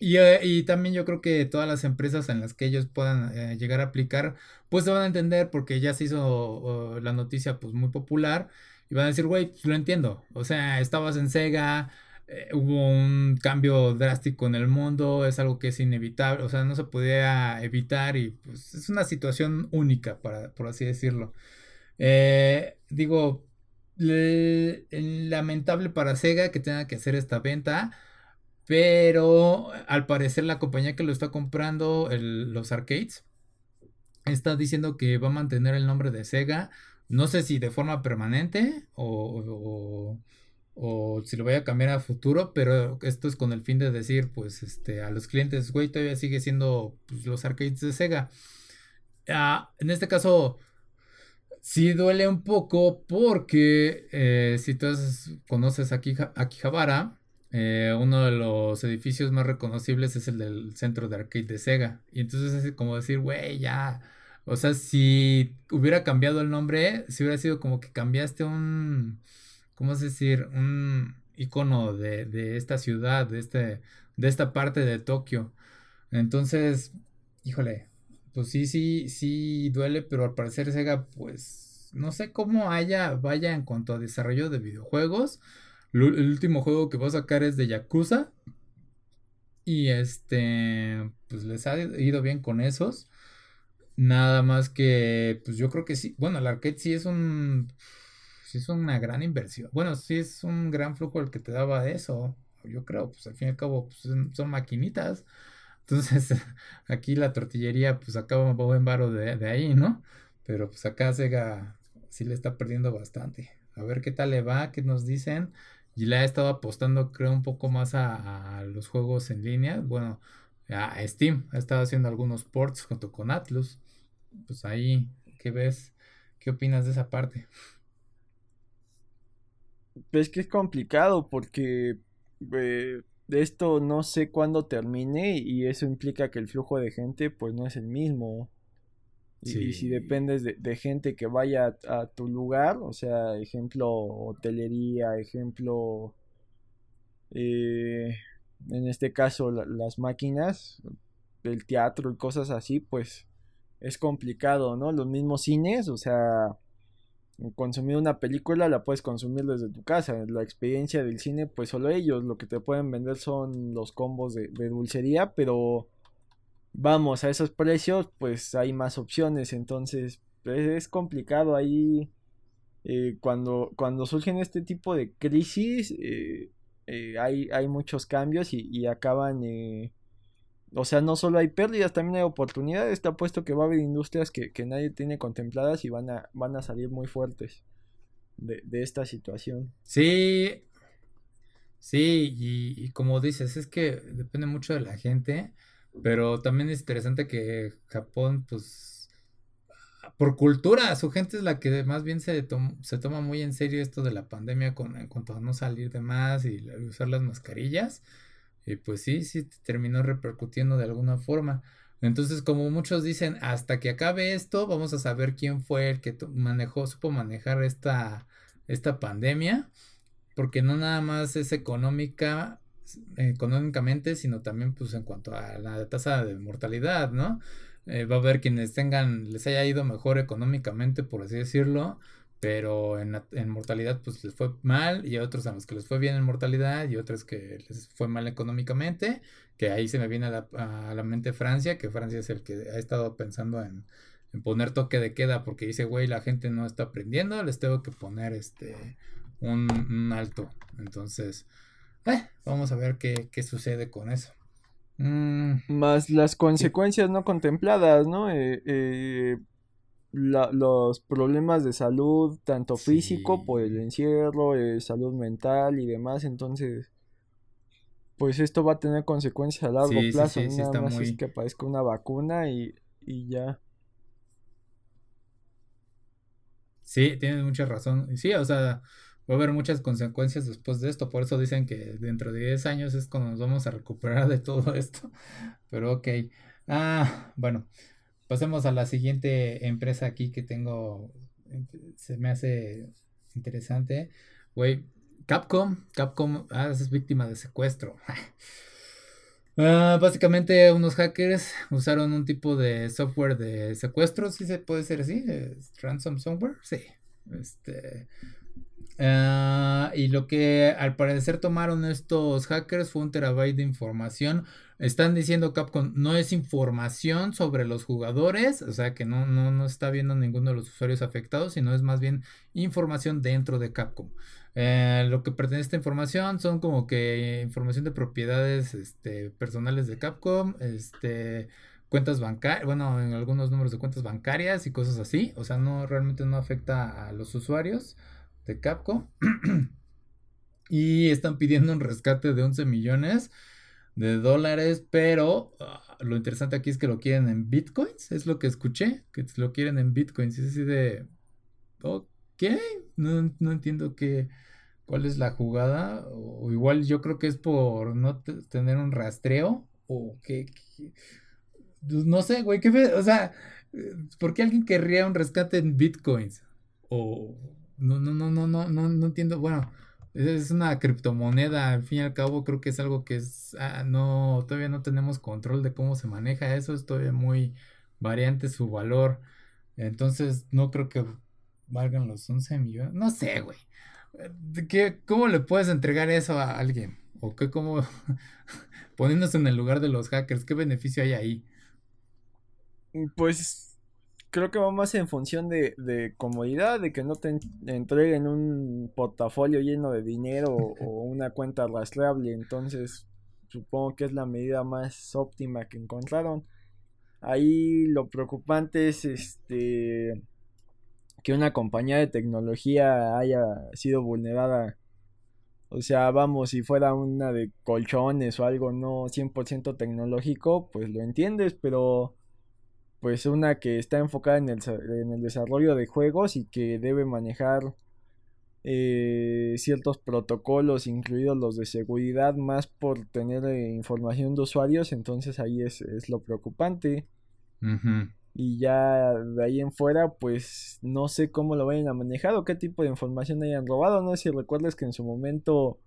Speaker 1: Y, eh, y, también yo creo que todas las empresas en las que ellos puedan eh, llegar a aplicar, pues se van a entender porque ya se hizo la noticia pues muy popular y van a decir, güey, pues lo entiendo. O sea, estabas en Sega, eh, hubo un cambio drástico en el mundo, es algo que es inevitable, o sea, no se podía evitar y pues es una situación única, para, por así decirlo. digo, lamentable para Sega que tenga que hacer esta venta pero al parecer la compañía que lo está comprando, los arcades, está diciendo que va a mantener el nombre de Sega. No sé si de forma permanente o, si lo vaya a cambiar a futuro, pero esto es con el fin de decir, pues, este, a los clientes, güey, todavía sigue siendo pues, los arcades de Sega. Ah, en este caso, sí duele un poco porque eh, si tú conoces aquí Akihabara, eh, uno de los edificios más reconocibles es el del centro de arcade de Sega. Y entonces es como decir, güey, ya. O sea, si hubiera cambiado el nombre, si hubiera sido como que cambiaste un, ¿cómo es decir? Un icono de, de esta ciudad, de, este, de esta parte de Tokio. Entonces, híjole, pues sí, sí, sí duele, pero al parecer Sega, pues, no sé cómo haya, vaya en cuanto a desarrollo de videojuegos el último juego que voy a sacar es de Yakuza. Y este, pues les ha ido bien con esos. Nada más que, pues yo creo que sí. Bueno, el arcade sí es un. Sí es una gran inversión. Bueno, sí es un gran flujo el que te daba eso. Yo creo, pues al fin y al cabo, pues, son maquinitas. Entonces, aquí la tortillería, pues acaba un buen varo de, de ahí, ¿no? Pero pues acá Sega sí le está perdiendo bastante. A ver qué tal le va, qué nos dicen. Y la he estado apostando, creo, un poco más a, los juegos en línea. Bueno, a Steam. Ha estado haciendo algunos ports junto con Atlus. Pues ahí, ¿qué ves? ¿Qué opinas de esa parte?
Speaker 2: Pues que es complicado porque eh, esto no sé cuándo termine y eso implica que el flujo de gente pues no es el mismo. Y, si dependes de, gente que vaya a, tu lugar, o sea, ejemplo, hotelería, ejemplo, eh, en este caso, las máquinas, el teatro y cosas así, pues es complicado, ¿no? Los mismos cines, o sea, consumir una película la puedes consumir desde tu casa. La experiencia del cine, pues solo ellos, lo que te pueden vender son los combos de dulcería, pero vamos a esos precios, pues hay más opciones. Entonces, pues, es complicado ahí. Eh, cuando, cuando surgen este tipo de crisis, eh, eh, hay, hay, muchos cambios y, acaban. o sea, no solo hay pérdidas, también hay oportunidades. Está puesto que va a haber industrias que, nadie tiene contempladas y van a, van a salir muy fuertes de, esta situación.
Speaker 1: Sí, sí, y, y como dices, es que depende mucho de la gente. Pero también es interesante que Japón, pues, por cultura, su gente es la que más bien se, se toma muy en serio esto de la pandemia con, en cuanto a no salir de más y usar las mascarillas. Y pues sí, sí terminó repercutiendo de alguna forma. Entonces, como muchos dicen, hasta que acabe esto, vamos a saber quién fue el que manejó, supo manejar esta, esta pandemia, porque no nada más es económica económicamente, sino también pues en cuanto a la tasa de mortalidad, ¿no? Eh, va a haber quienes tengan, les haya ido mejor económicamente, por así decirlo, pero en, en, mortalidad pues les fue mal y otros a los que les fue bien en mortalidad y otros que les fue mal económicamente, que ahí se me viene a la, a la mente Francia, que Francia es el que ha estado pensando en, en poner toque de queda porque dice, güey, la gente no está aprendiendo, les tengo que poner este un alto. Entonces, eh, vamos a ver qué, sucede con eso.
Speaker 2: Mm, Más las consecuencias no contempladas, ¿no? Eh, eh, los problemas de salud, tanto físico por el encierro, salud mental y demás, entonces, pues esto va a tener consecuencias a largo plazo. Nada más es que aparezca una vacuna y, y ya.
Speaker 1: Sí, tienes mucha razón. Sí, o sea, va a haber muchas consecuencias después de esto. Por eso dicen que dentro de 10 años es cuando nos vamos a recuperar de todo esto. Pero ok. Ah, bueno, pasemos a la siguiente empresa aquí que tengo se me hace interesante. Güey, Capcom, Capcom ah, es víctima de secuestro. Ah, básicamente unos hackers usaron un tipo de software de secuestro, si se puede decir así, ransom software, sí. Este, ah, y lo que al parecer tomaron estos hackers fue un terabyte de información. Están diciendo Capcom, no es información sobre los jugadores, o sea que no, no, no está viendo ninguno de los usuarios afectados, sino es más bien información dentro de Capcom. Eh, lo que pertenece a esta información son como que información de propiedades este, personales de Capcom, este, cuentas bancarias, bueno, en algunos números de cuentas bancarias y cosas así. O sea, no realmente no afecta a los usuarios de Capcom. y están pidiendo un rescate de 11 millones de dólares, pero ah, lo interesante aquí es que lo quieren en bitcoins, es lo que escuché, que lo quieren en bitcoins. Es así de, ok, no, entiendo qué, cuál es la jugada, o igual yo creo que es por no tener un rastreo, o que, pues, no sé, güey, qué, o sea, ¿por qué alguien querría un rescate en bitcoins? O, no, no, no, no, no, no, no entiendo, bueno, es una criptomoneda, al fin y al cabo creo que es algo que es, ah, no, todavía no tenemos control de cómo se maneja eso, es todavía muy variante su valor, entonces no creo que valgan los 11 millones, no sé, güey. ¿Qué, ¿Cómo le puedes entregar eso a alguien? ¿O qué, cómo, poniéndose en el lugar de los hackers, qué beneficio hay ahí?
Speaker 2: Pues creo que va más en función de, de comodidad, de que no te entreguen un portafolio lleno de dinero o una cuenta rastreable. Entonces, supongo que es la medida más óptima que encontraron. Ahí lo preocupante es este que una compañía de tecnología haya sido vulnerada. O sea, vamos, si fuera una de colchones o algo no 100% tecnológico, pues lo entiendes, pero pues una que está enfocada en el, en el desarrollo de juegos y que debe manejar eh, ciertos protocolos, incluidos los de seguridad, más por tener eh, información de usuarios, entonces ahí es, lo preocupante. Y ya de ahí en fuera, pues no sé cómo lo vayan a manejar o qué tipo de información hayan robado. No sé si recuerdas que en su momento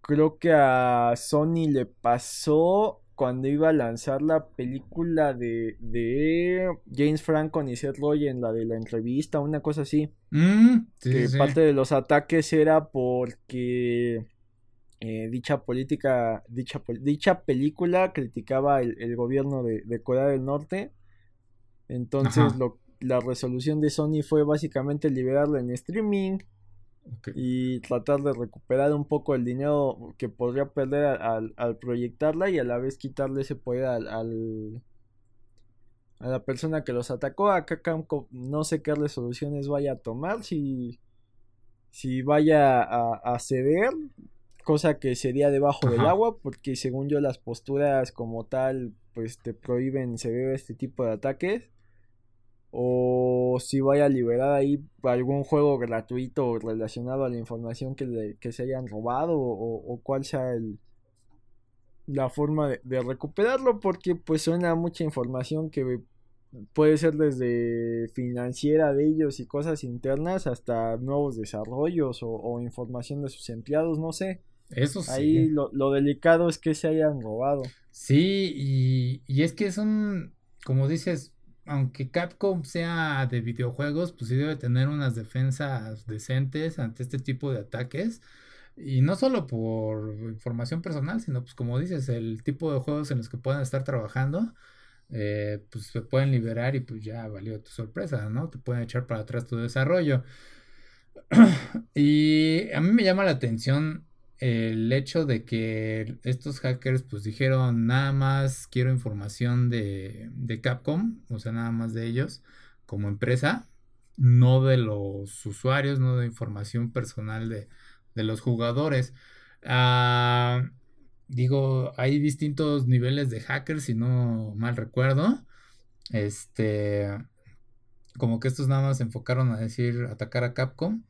Speaker 2: creo que a Sony le pasó cuando iba a lanzar la película de, de James Franco y Seth Rogen, la de la entrevista, una cosa así. Mm, que parte de los ataques era porque eh, dicha política, dicha, dicha película criticaba el, gobierno de, de Corea del Norte. Entonces lo, la resolución de Sony fue básicamente liberarla en streaming y tratar de recuperar un poco el dinero que podría perder al, al proyectarla y a la vez quitarle ese poder al, a la persona que los atacó. Acá Camco no sé qué resoluciones vaya a tomar, si, si vaya a, ceder, cosa que sería debajo del agua, porque según yo las posturas como tal pues te prohíben ceder este tipo de ataques o si vaya a liberar ahí algún juego gratuito relacionado a la información que, que se hayan robado o, cuál sea el, la forma de, recuperarlo porque pues suena mucha información que puede ser desde financiera de ellos y cosas internas hasta nuevos desarrollos o, información de sus empleados, no sé. Eso sí. Ahí lo, lo, delicado es que se hayan robado.
Speaker 1: Sí, y, y es que son, como dices, aunque Capcom sea de videojuegos, pues sí debe tener unas defensas decentes ante este tipo de ataques. Y no solo por información personal, sino pues como dices, el tipo de juegos en los que puedan estar trabajando, eh, pues se pueden liberar y pues ya valió tu sorpresa, ¿no? Te pueden echar para atrás tu desarrollo. y a mí me llama la atención el hecho de que estos hackers pues dijeron nada más quiero información de, de, Capcom, o sea, nada más de ellos como empresa, no de los usuarios, no de información personal de, de los jugadores. Ah, digo, hay distintos niveles de hackers, si no mal recuerdo. Este, como que estos nada más se enfocaron a decir atacar a Capcom.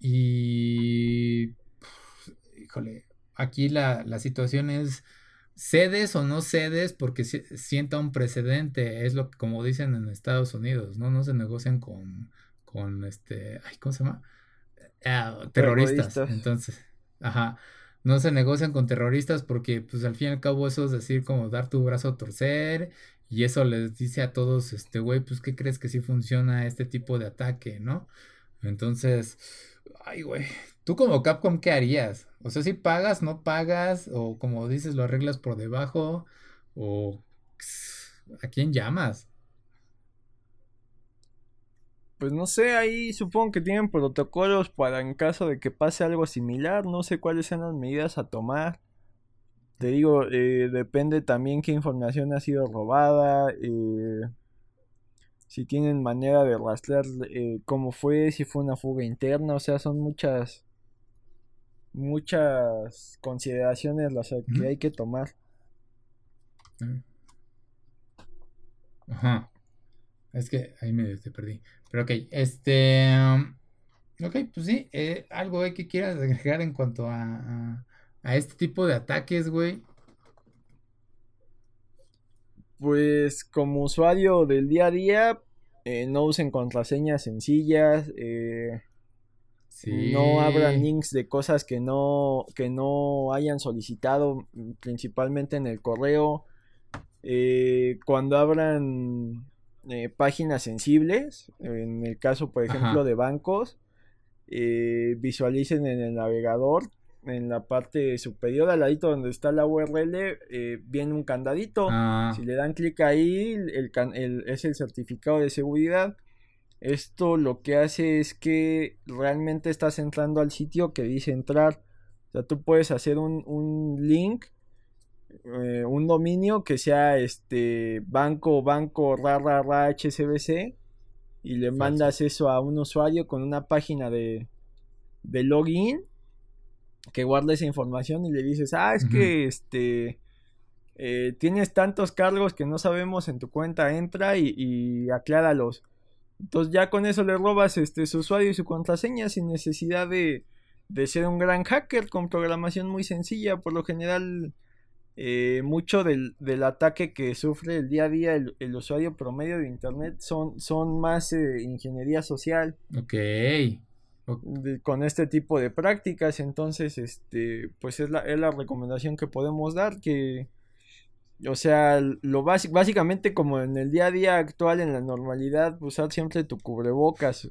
Speaker 1: Y híjole, aquí la, situación es cedes o no cedes porque sienta un precedente, es lo que como dicen en Estados Unidos, ¿no? No se negocian con, con este, ay, ¿cómo se llama? Ah, terroristas. Entonces, ajá, no se negocian con terroristas porque pues al fin y al cabo eso es decir como dar tu brazo a torcer y eso les dice a todos, este, güey, pues ¿qué crees que sí funciona este tipo de ataque, ¿no? Entonces, ay, güey, tú como Capcom, ¿qué harías? O sea, si pagas, no pagas, o como dices, lo arreglas por debajo, o ¿a quién llamas?
Speaker 2: Pues no sé, ahí supongo que tienen protocolos para en caso de que pase algo similar, no sé cuáles sean las medidas a tomar. Te digo, eh, depende también qué información ha sido robada, eh, si tienen manera de rastrear eh, cómo fue, si fue una fuga interna, o sea, son muchas muchas consideraciones las que hay que tomar.
Speaker 1: Ajá. Es que ahí me perdí. Pero ok, este... Um, ok, pues sí, eh, algo que quieras agregar en cuanto a, a, este tipo de ataques, güey.
Speaker 2: Pues como usuario del día a día, eh, no usen contraseñas sencillas, eh, no abran links de cosas que no, que no hayan solicitado, mm, principalmente en el correo. cuando abran eh, páginas sensibles, en el caso, por ejemplo, de bancos, eh, visualicen en el navegador, en la parte superior, al ladito donde está la URL, eh, viene un candadito. Ah. Si le dan clic ahí, el, es el certificado de seguridad. Esto lo que hace es que realmente estás entrando al sitio que dice entrar. O sea, tú puedes hacer un, un link eh, un dominio que sea este banco, banco, ra, ra, ra, HSBC y le mandas eso a un usuario con una página de, de login que guarda esa información y le dices, ah, es que este eh, tienes tantos cargos que no sabemos en tu cuenta, entra y, y acláralos. Entonces ya con eso le robas este, su usuario y su contraseña sin necesidad de, de ser un gran hacker con programación muy sencilla. Por lo general eh, mucho del, ataque que sufre el día a día el, usuario promedio de internet son, son más eh, ingeniería social.
Speaker 1: Ok.
Speaker 2: con este tipo de prácticas. Entonces, este, pues es la, es la recomendación que podemos dar. Que, o sea, lo básicamente como en el día a día actual, en la normalidad, usar siempre tu cubrebocas.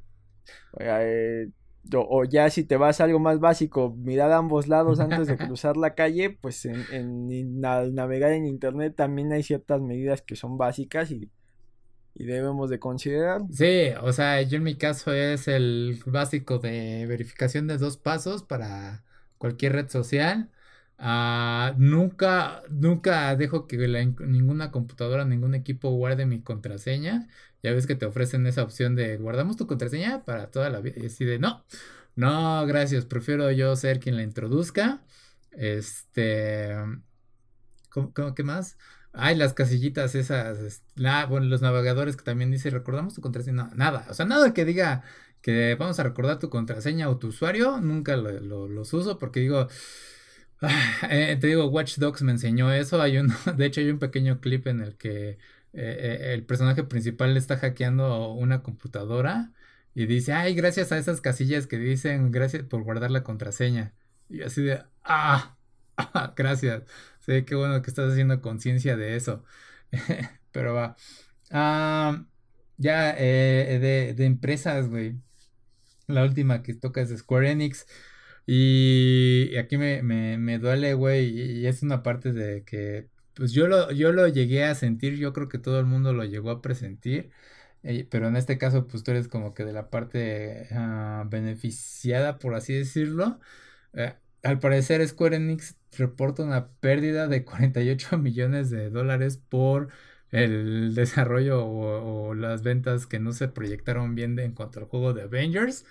Speaker 2: Eh, o, ya si te vas a algo más básico, mirar a ambos lados antes de cruzar la calle, pues en, al navegar en internet también hay ciertas medidas que son básicas y, debemos de considerar.
Speaker 1: Sí, o sea, yo en mi caso es el básico de verificación de dos pasos para cualquier red social. Ah, nunca, nunca dejo que ninguna computadora, ningún equipo guarde mi contraseña. Ya ves que te ofrecen esa opción de guardamos tu contraseña para toda la vida. Y así de no, no, gracias, prefiero yo ser quien la introduzca. Este, ¿cómo, qué más? Ay, las casillitas esas, bueno, los navegadores que también dice, recordamos tu contraseña, nada, o sea, nada que diga que vamos a recordar tu contraseña o tu usuario, nunca los uso porque digo, eh, te digo, Watch Dogs me enseñó eso, hay un, de hecho hay un pequeño clip en el que eh, eh, el personaje principal está hackeando una computadora y dice, ay, gracias a esas casillas que dicen, gracias por guardar la contraseña. Y así de, ah, gracias. Sé qué bueno que estás haciendo conciencia de eso. Pero va. Ah, ya, eh, de, de, empresas, güey. La última que toca es Square Enix. Y aquí me, me, me duele, güey. Y es una parte de que pues yo lo, yo lo llegué a sentir, yo creo que todo el mundo lo llegó a presentir, eh, pero en este caso, pues tú eres como que de la parte ah, beneficiada, por así decirlo. Eh, al parecer, Square Enix reporta una pérdida de 48 millones de dólares por el desarrollo o, las ventas que no se proyectaron bien en cuanto al juego de Avengers.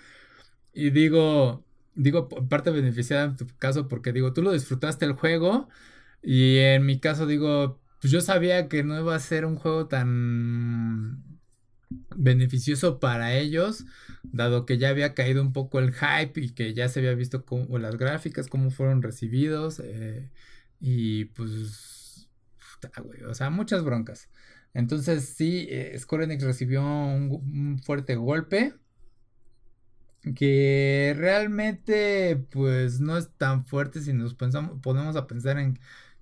Speaker 1: Y digo, digo parte beneficiada en tu caso porque digo, tú lo disfrutaste el juego y en mi caso digo, pues yo sabía que no iba a ser un juego tan beneficioso para ellos, dado que ya había caído un poco el hype y que ya se había visto cómo, las gráficas, cómo fueron recibidos. Eh, y pues, o sea, muchas broncas. Entonces sí, eh, Square Enix recibió un, fuerte golpe. Que realmente pues no es tan fuerte si nos pensamos, ponemos a pensar en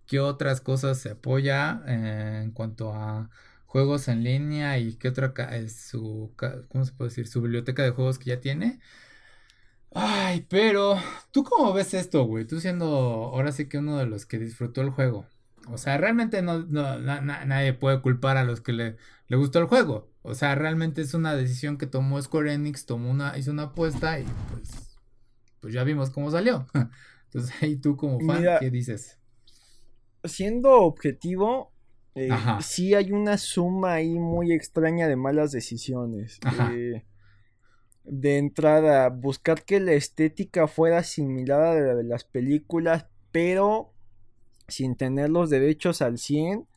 Speaker 1: qué otras cosas se apoya eh, en cuanto a juegos en línea y qué otra es su, ¿cómo se puede decir? Su biblioteca de juegos que ya tiene. Ay, pero, ¿tú cómo ves esto, güey? Tú siendo ahora sí que uno de los que disfrutó el juego. O sea, realmente no, nadie puede culpar a los que le, le, gustó el juego. O sea, realmente es una decisión que tomó Square Enix, tomó una, hizo una apuesta y pues, pues ya vimos cómo salió. Entonces ahí tú como fan, ¿qué dices?
Speaker 2: Siendo objetivo, eh, sí hay una suma ahí muy extraña de malas decisiones. Eh, de entrada, buscar que la estética fuera similar a la de las películas, pero sin tener los derechos al 100,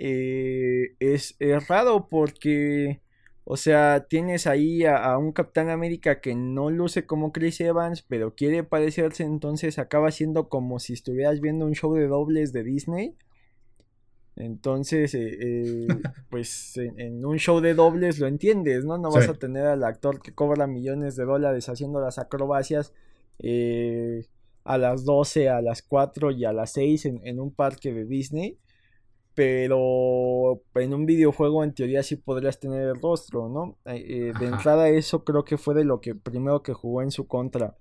Speaker 2: eh, es, raro porque, o sea, tienes ahí a, un Capitán América que no luce como Chris Evans, pero quiere parecerse, entonces acaba siendo como si estuvieras viendo un show de dobles de Disney. Entonces, eh, eh, pues en, un show de dobles lo entiendes, ¿no? No vas a tener al actor que cobra millones de dólares haciendo las acrobacias a las 12, a las 4 y a las 6 en, un parque de Disney. Pero en un videojuego en teoría sí podrías tener el rostro, ¿no? de entrada eso creo que fue de lo que primero que jugó en su contra.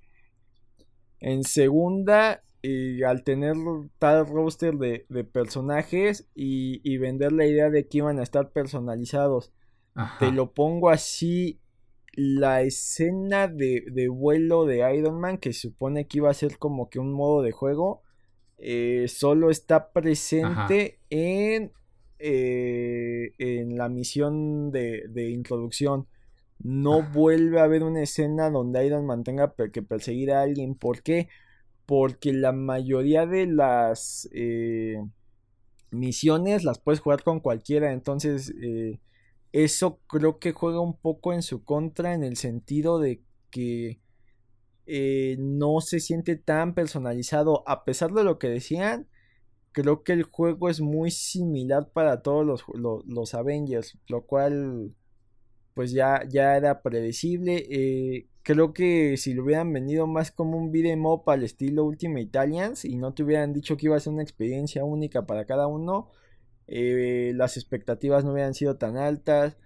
Speaker 2: En segunda, y al tener tal roster de, personajes y, vender la idea de que iban a estar personalizados, te lo pongo así, la escena de, vuelo de Iron Man, que supone que iba a ser como que un modo de juego, eh, solo está presente en, eh, en la misión de, de introducción. No vuelve a haber una escena donde Iron Man tenga que perseguir a alguien. ¿Por qué? porque la mayoría de las eh, misiones las puedes jugar con cualquiera, entonces eh, eso creo que juega un poco en su contra en el sentido de que eh, no se siente tan personalizado a pesar de lo que decían creo que el juego es muy similar para todos los, los, Avengers lo cual pues ya, ya era predecible creo que si lo hubieran venido más como un beat'em up al estilo Ultimate Italians y no te hubieran dicho que iba a ser una experiencia única para cada uno, eh, las expectativas no hubieran sido tan altas.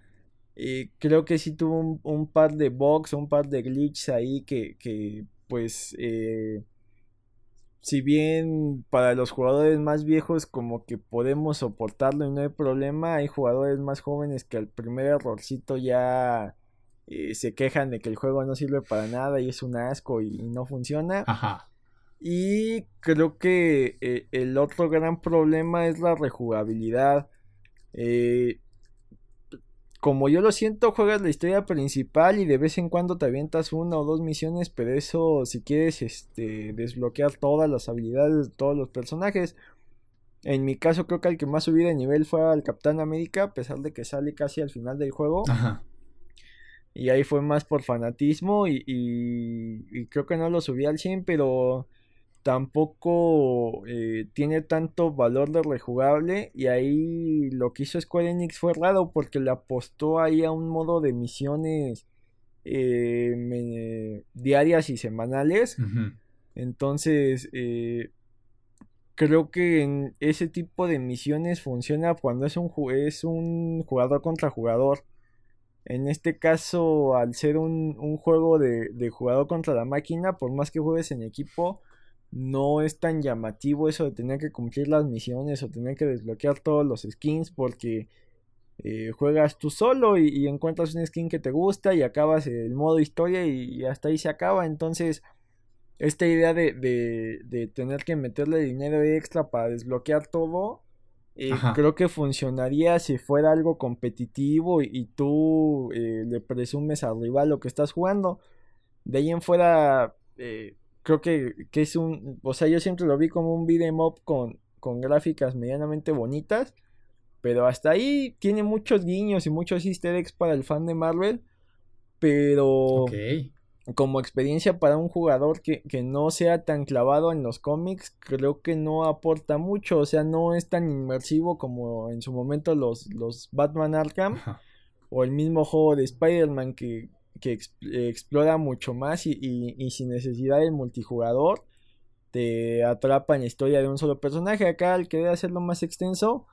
Speaker 2: Eh, creo que sí tuvo un, par de bugs, un par de glitches ahí que, que pues, eh, si bien para los jugadores más viejos como que podemos soportarlo y no hay problema, hay jugadores más jóvenes que al primer errorcito ya eh, se quejan de que el juego no sirve para nada y es un asco y, no funciona. Ajá. Y creo que el otro gran problema es la rejugabilidad. Eh, como yo lo siento, juegas la historia principal y de vez en cuando te avientas una o dos misiones, pero eso si quieres este, desbloquear todas las habilidades de todos los personajes. En mi caso creo que el que más subí de nivel fue al Capitán América, a pesar de que sale casi al final del juego. Ajá. Y ahí fue más por fanatismo y, creo que no lo subí al 100, pero tampoco eh, tiene tanto valor de rejugable y ahí lo que hizo Square Enix fue raro porque le apostó ahí a un modo de misiones eh, diarias y semanales. Entonces, eh, creo que en ese tipo de misiones funciona cuando es un, es un jugador contra jugador. En este caso, al ser un, juego de, jugador contra la máquina, por más que juegues en equipo, no es tan llamativo eso de tener que cumplir las misiones o tener que desbloquear todos los skins porque eh, juegas tú solo y, encuentras un skin que te gusta y acabas el modo historia y, hasta ahí se acaba. Entonces, esta idea de, de tener que meterle dinero extra para desbloquear todo eh, creo que funcionaría si fuera algo competitivo y, tú eh, le presumes al rival lo que estás jugando. De ahí en fuera, creo que, es un. O sea, yo siempre lo vi como un beat'em up con, con gráficas medianamente bonitas. Pero hasta ahí tiene muchos guiños y muchos easter eggs para el fan de Marvel. Pero como experiencia para un jugador que, no sea tan clavado en los cómics, creo que no aporta mucho, o sea, no es tan inmersivo como en su momento los, los Batman Arkham o el mismo juego de Spider-Man que, que explora mucho más y, sin necesidad del multijugador te atrapa en la historia de un solo personaje. Acá al querer hacerlo más extenso,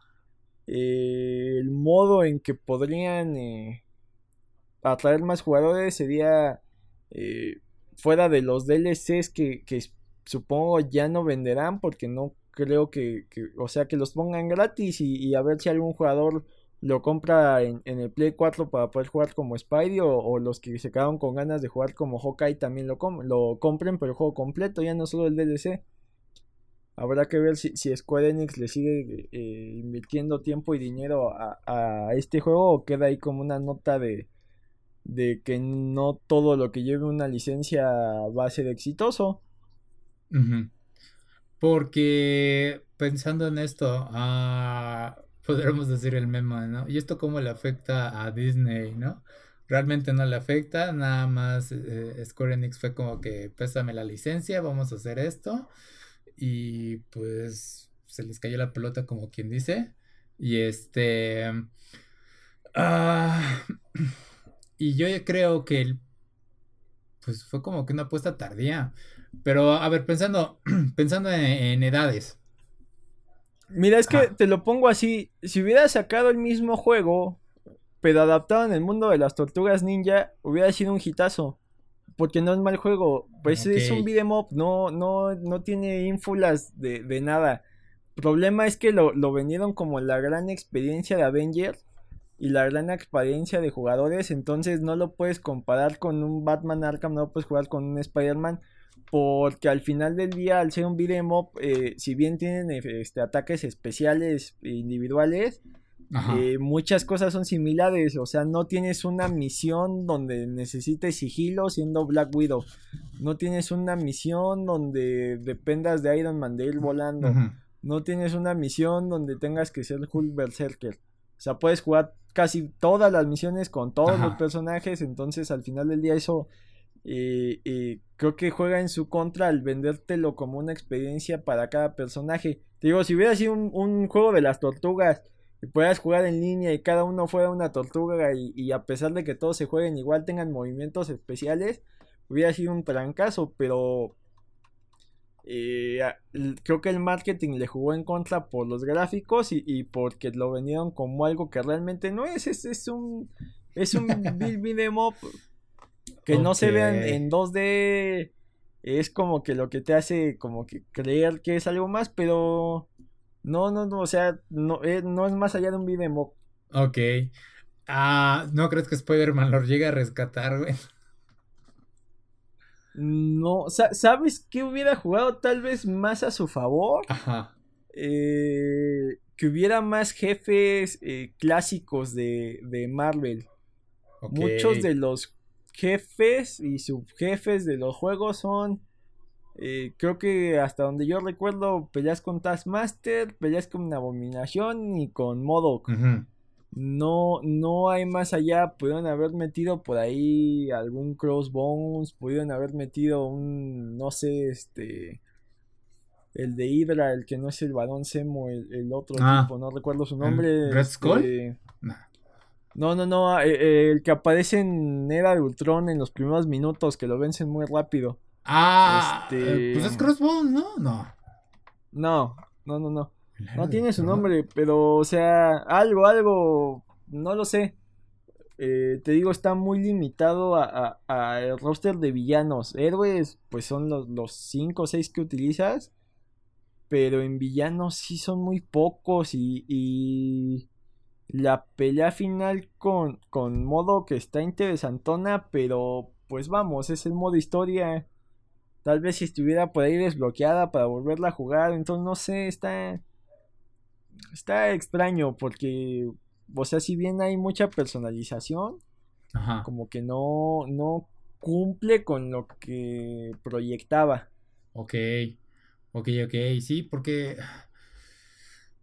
Speaker 2: eh, el modo en que podrían eh, atraer más jugadores sería eh, fuera de los DLCs que, que, supongo ya no venderán porque no creo que, o sea, que los pongan gratis y, a ver si algún jugador lo compra en, el Play 4 para poder jugar como Spidey o, los que se quedaron con ganas de jugar como Hawkeye también lo, lo compren, pero el juego completo, ya no solo el DLC. Habrá que ver si, si Square Enix le sigue eh, invirtiendo tiempo y dinero a, este juego o queda ahí como una nota de, de que no todo lo que lleve una licencia va a ser exitoso.
Speaker 1: Porque pensando en esto, ah, podremos decir el memo, ¿no? ¿Y esto cómo le afecta a Disney, no? Realmente no le afecta, nada más eh, Square Enix fue como que pésame la licencia, vamos a hacer esto y pues se les cayó la pelota como quien dice. Y este... Ah, y yo creo que pues fue como que una apuesta tardía. Pero a ver, pensando, pensando en, edades.
Speaker 2: Mira, es que te lo pongo así. Si hubiera sacado el mismo juego, pero adaptado en el mundo de las tortugas ninja, hubiera sido un hitazo porque no es mal juego. Pues es un beat'em up, no, no, no tiene ínfulas de, de nada. Problema es que lo, lo vendieron como la gran experiencia de Avengers y la gran experiencia de jugadores, entonces no lo puedes comparar con un Batman Arkham, no lo puedes jugar con un Spider-Man, porque al final del día, al ser un beat'em up, eh, si bien tienen este, ataques especiales individuales, eh, muchas cosas son similares, o sea, no tienes una misión donde necesites sigilo siendo Black Widow, no tienes una misión donde dependas de Iron Man de ir volando, no tienes una misión donde tengas que ser Hulk Berserker, o sea, puedes jugar casi todas las misiones con todos los personajes, entonces al final del día eso eh, eh, creo que juega en su contra al vendértelo como una experiencia para cada personaje. Te digo, si hubiera sido un juego de las tortugas, y puedas jugar en línea y cada uno fuera una tortuga y, a pesar de que todos se jueguen igual tengan movimientos especiales, hubiera sido un trancazo, pero eh, creo que el marketing le jugó en contra por los gráficos y, porque lo vendieron como algo que realmente no es, es, es un es un build que no se vean en 2D es como que lo que te hace como que creer que es algo más, pero no, no, no, o sea, no, eh, no es más allá de un beat'em
Speaker 1: Ok. Ah, ¿no crees que Spider-Man lo llegue a rescatar, güey?
Speaker 2: No, ¿sabes qué hubiera jugado tal vez más a su favor? Ajá. Eh, que hubiera más jefes eh, clásicos de, de Marvel. Muchos de los jefes y subjefes de los juegos son eh, creo que hasta donde yo recuerdo, peleas con Taskmaster, peleas con Abominación y con Modok. No, no hay más allá. Pudieron haber metido por ahí algún Crossbones. Pudieron haber metido un. No sé, este. El de Hydra, el que no es el varón Semo, el, otro ah. tipo, no recuerdo su nombre. ¿Red Skull? Este, no, no, no. Eh, eh, el que aparece en Era de Ultron en los primeros minutos, que lo vencen muy rápido.
Speaker 1: Ah, este... pues es Crossbones, ¿no? No.
Speaker 2: No, no, no, no. No tiene su nombre, pero, o sea, algo, algo, no lo sé. Eh, te digo, está muy limitado a, a, el roster de villanos. Héroes, pues son los 5 o 6 que utilizas. Pero en villanos sí son muy pocos. Y, y la pelea final con, con modo que está interesantona. Pero pues vamos, es el modo historia. Tal vez si estuviera por ahí desbloqueada para volverla a jugar. Entonces no sé, está. Está extraño porque. O sea, si bien hay mucha personalización. Como que no. No cumple con lo que proyectaba.
Speaker 1: Ok. Ok, ok. Sí, porque.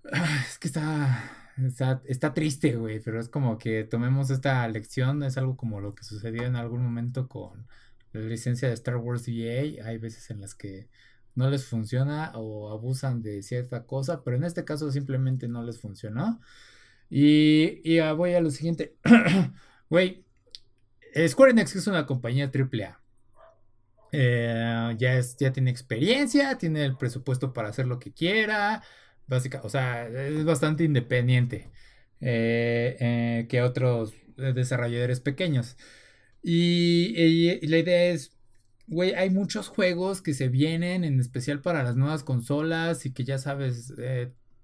Speaker 1: Es que está. Está, triste, güey, pero es como que tomemos esta lección, es algo como lo que sucedió en algún momento con la licencia de Star Wars VA, hay veces en las que no les funciona o abusan de cierta cosa, pero en este caso simplemente no les funcionó. Y, y voy a lo siguiente. Güey, Square Enix es una compañía AAA. Eh, ya, es, ya tiene experiencia, tiene el presupuesto para hacer lo que quiera. Básica, o sea, es bastante independiente eh, eh, que otros desarrolladores pequeños. Y, la idea es, güey, hay muchos juegos que se vienen, en especial para las nuevas consolas y que ya sabes,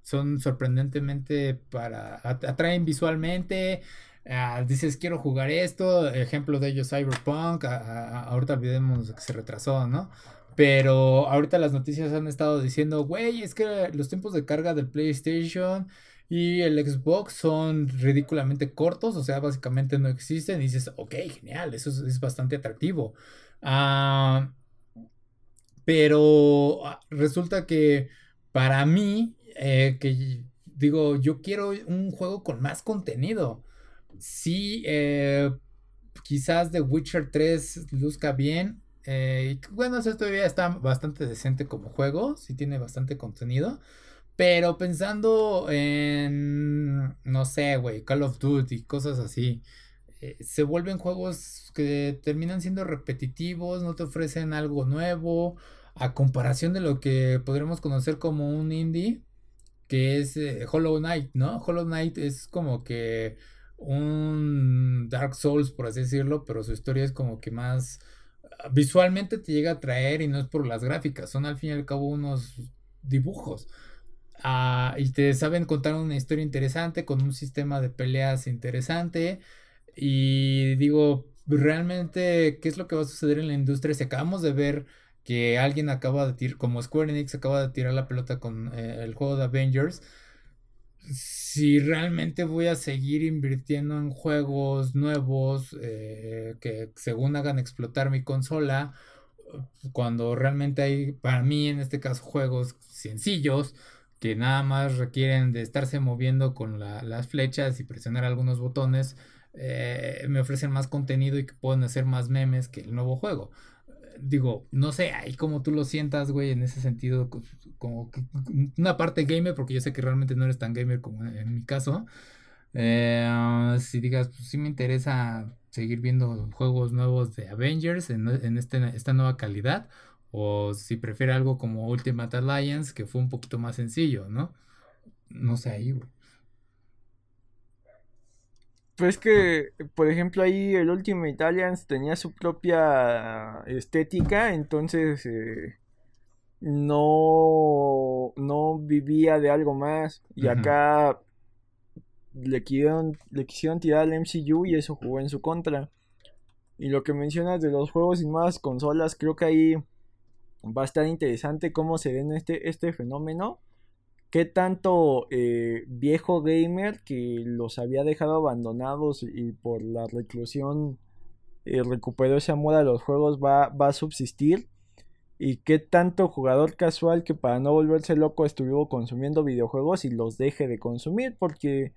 Speaker 1: son sorprendentemente para, atraen visualmente. Ah, dices, quiero jugar esto. Ejemplo de ello, Cyberpunk. ahorita olvidemos que se retrasó, ¿no? Pero ahorita las noticias han estado diciendo, güey, es que los tiempos de carga del PlayStation y el Xbox son ridículamente cortos, o sea, básicamente no existen. Y dices, ok, genial, eso es, bastante atractivo. Ah, pero ah, resulta que para mí, eh, que digo, yo quiero un juego con más contenido. Sí, eh, quizás The Witcher 3 luzca bien. Eh, bueno, esto todavía está bastante decente como juego. Sí tiene bastante contenido. Pero pensando en, no sé, güey, Call of Duty, cosas así. Eh, se vuelven juegos que terminan siendo repetitivos, no te ofrecen algo nuevo. A comparación de lo que podremos conocer como un indie, que es Hollow Knight, ¿no? Hollow Knight es como que un Dark Souls, por así decirlo, pero su historia es como que más visualmente te llega a traer y no es por las gráficas, son al fin y al cabo unos dibujos. Ah, y te saben contar una historia interesante con un sistema de peleas interesante. Y digo, realmente, ¿qué es lo que va a suceder en la industria? Si acabamos de ver que alguien acaba de tirar, como Square Enix acaba de tirar la pelota con eh, el juego de Avengers, si realmente voy a seguir invirtiendo en juegos nuevos eh, que según hagan explotar mi consola, cuando realmente hay, para mí en este caso, juegos sencillos que nada más requieren de estarse moviendo con las flechas y presionar algunos botones, eh, me ofrecen más contenido y que pueden hacer más memes que el nuevo juego digo, no sé, ahí como tú lo sientas, güey, en ese sentido, como que una parte gamer, porque yo sé que realmente no eres tan gamer como en, mi caso. Eh, si digas, pues sí me interesa seguir viendo juegos nuevos de Avengers en, en este, esta nueva calidad, o si prefiere algo como Ultimate Alliance, que fue un poquito más sencillo, ¿no? No sé ahí, güey.
Speaker 2: Pues que, por ejemplo, ahí el Ultimate Alliance tenía su propia estética, entonces eh, no, no vivía de algo más. Y acá le quisieron, le quisieron tirar al MCU y eso jugó en su contra. Y lo que mencionas de los juegos sin más consolas, creo que ahí va a estar interesante cómo se ve este, este fenómeno qué tanto eh, viejo gamer que los había dejado abandonados y por la reclusión eh, recuperó ese amor a los juegos va, va, a subsistir y qué tanto jugador casual que para no volverse loco estuvo consumiendo videojuegos y los deje de consumir porque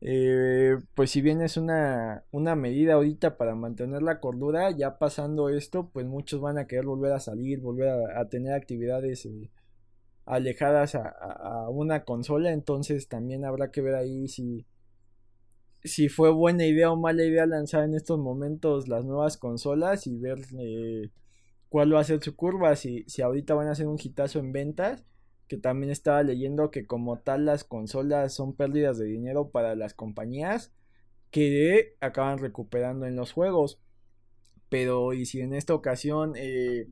Speaker 2: eh, pues si bien es una, una medida ahorita para mantener la cordura ya pasando esto pues muchos van a querer volver a salir volver a, a tener actividades alejadas a, una consola, entonces también habrá que ver ahí si, si fue buena idea o mala idea lanzar en estos momentos las nuevas consolas y ver eh, cuál va a ser su curva, si, si ahorita van a hacer un hitazo en ventas, que también estaba leyendo que como tal las consolas son pérdidas de dinero para las compañías que acaban recuperando en los juegos. Pero y si en esta ocasión eh,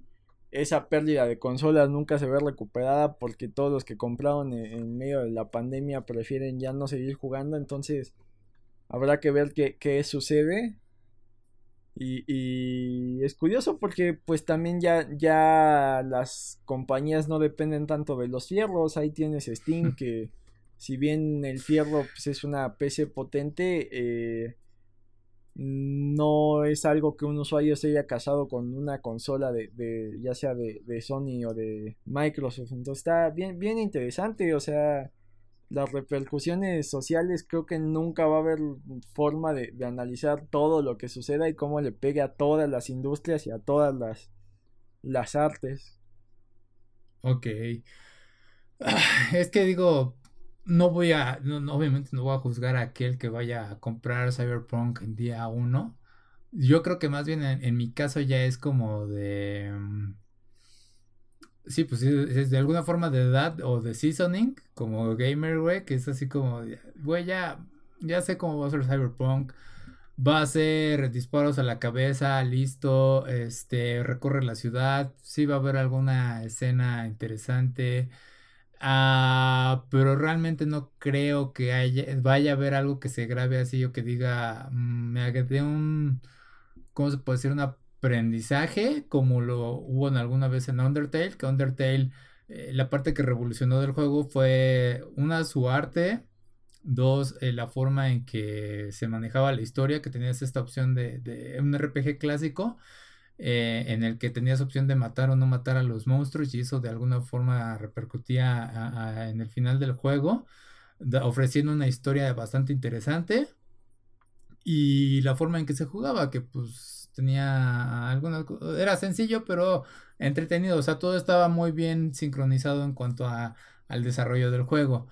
Speaker 2: esa pérdida de consolas nunca se ve recuperada porque todos los que compraron en, medio de la pandemia prefieren ya no seguir jugando, entonces habrá que ver qué, sucede. Y, es curioso porque pues también ya, ya las compañías no dependen tanto de los fierros, ahí tienes Steam que si bien el fierro pues, es una PC potente, eh, no es algo que un usuario se haya casado con una consola de, ya sea de, Sony o de Microsoft. Entonces está bien bien interesante o sea las repercusiones sociales creo que nunca va a haber forma de, analizar todo lo que suceda y cómo le pegue a todas las industrias y a todas las las artes.
Speaker 1: Ok. Es que digo no voy a, no, obviamente no voy a juzgar a aquel que vaya a comprar Cyberpunk en día 1, yo creo que más bien en, mi caso ya es como de... Mm, sí, pues es de alguna forma de edad o de seasoning, como gamer, güey, que es así como, güey, ya, ya sé cómo va a ser Cyberpunk, va a ser disparos a la cabeza, listo, este, recorre la ciudad, sí va a haber alguna escena interesante, ah, pero realmente no creo que haya, vaya a haber algo que se grabe así o que diga, mm, me de un, ¿cómo se puede decir? Un aprendizaje, como lo hubo en alguna vez en Undertale, que Undertale, eh, la parte que revolucionó del juego fue una, su arte, Dos, eh, la forma en que se manejaba la historia, que tenías esta opción de, un RPG clásico, eh, en el que tenías opción de matar o no matar a los monstruos y eso de alguna forma repercutía en el final del juego, ofreciendo una historia bastante interesante. Y la forma en que se jugaba, que pues tenía algunas... Era sencillo, pero entretenido. O sea, todo estaba muy bien sincronizado en cuanto a, al desarrollo del juego.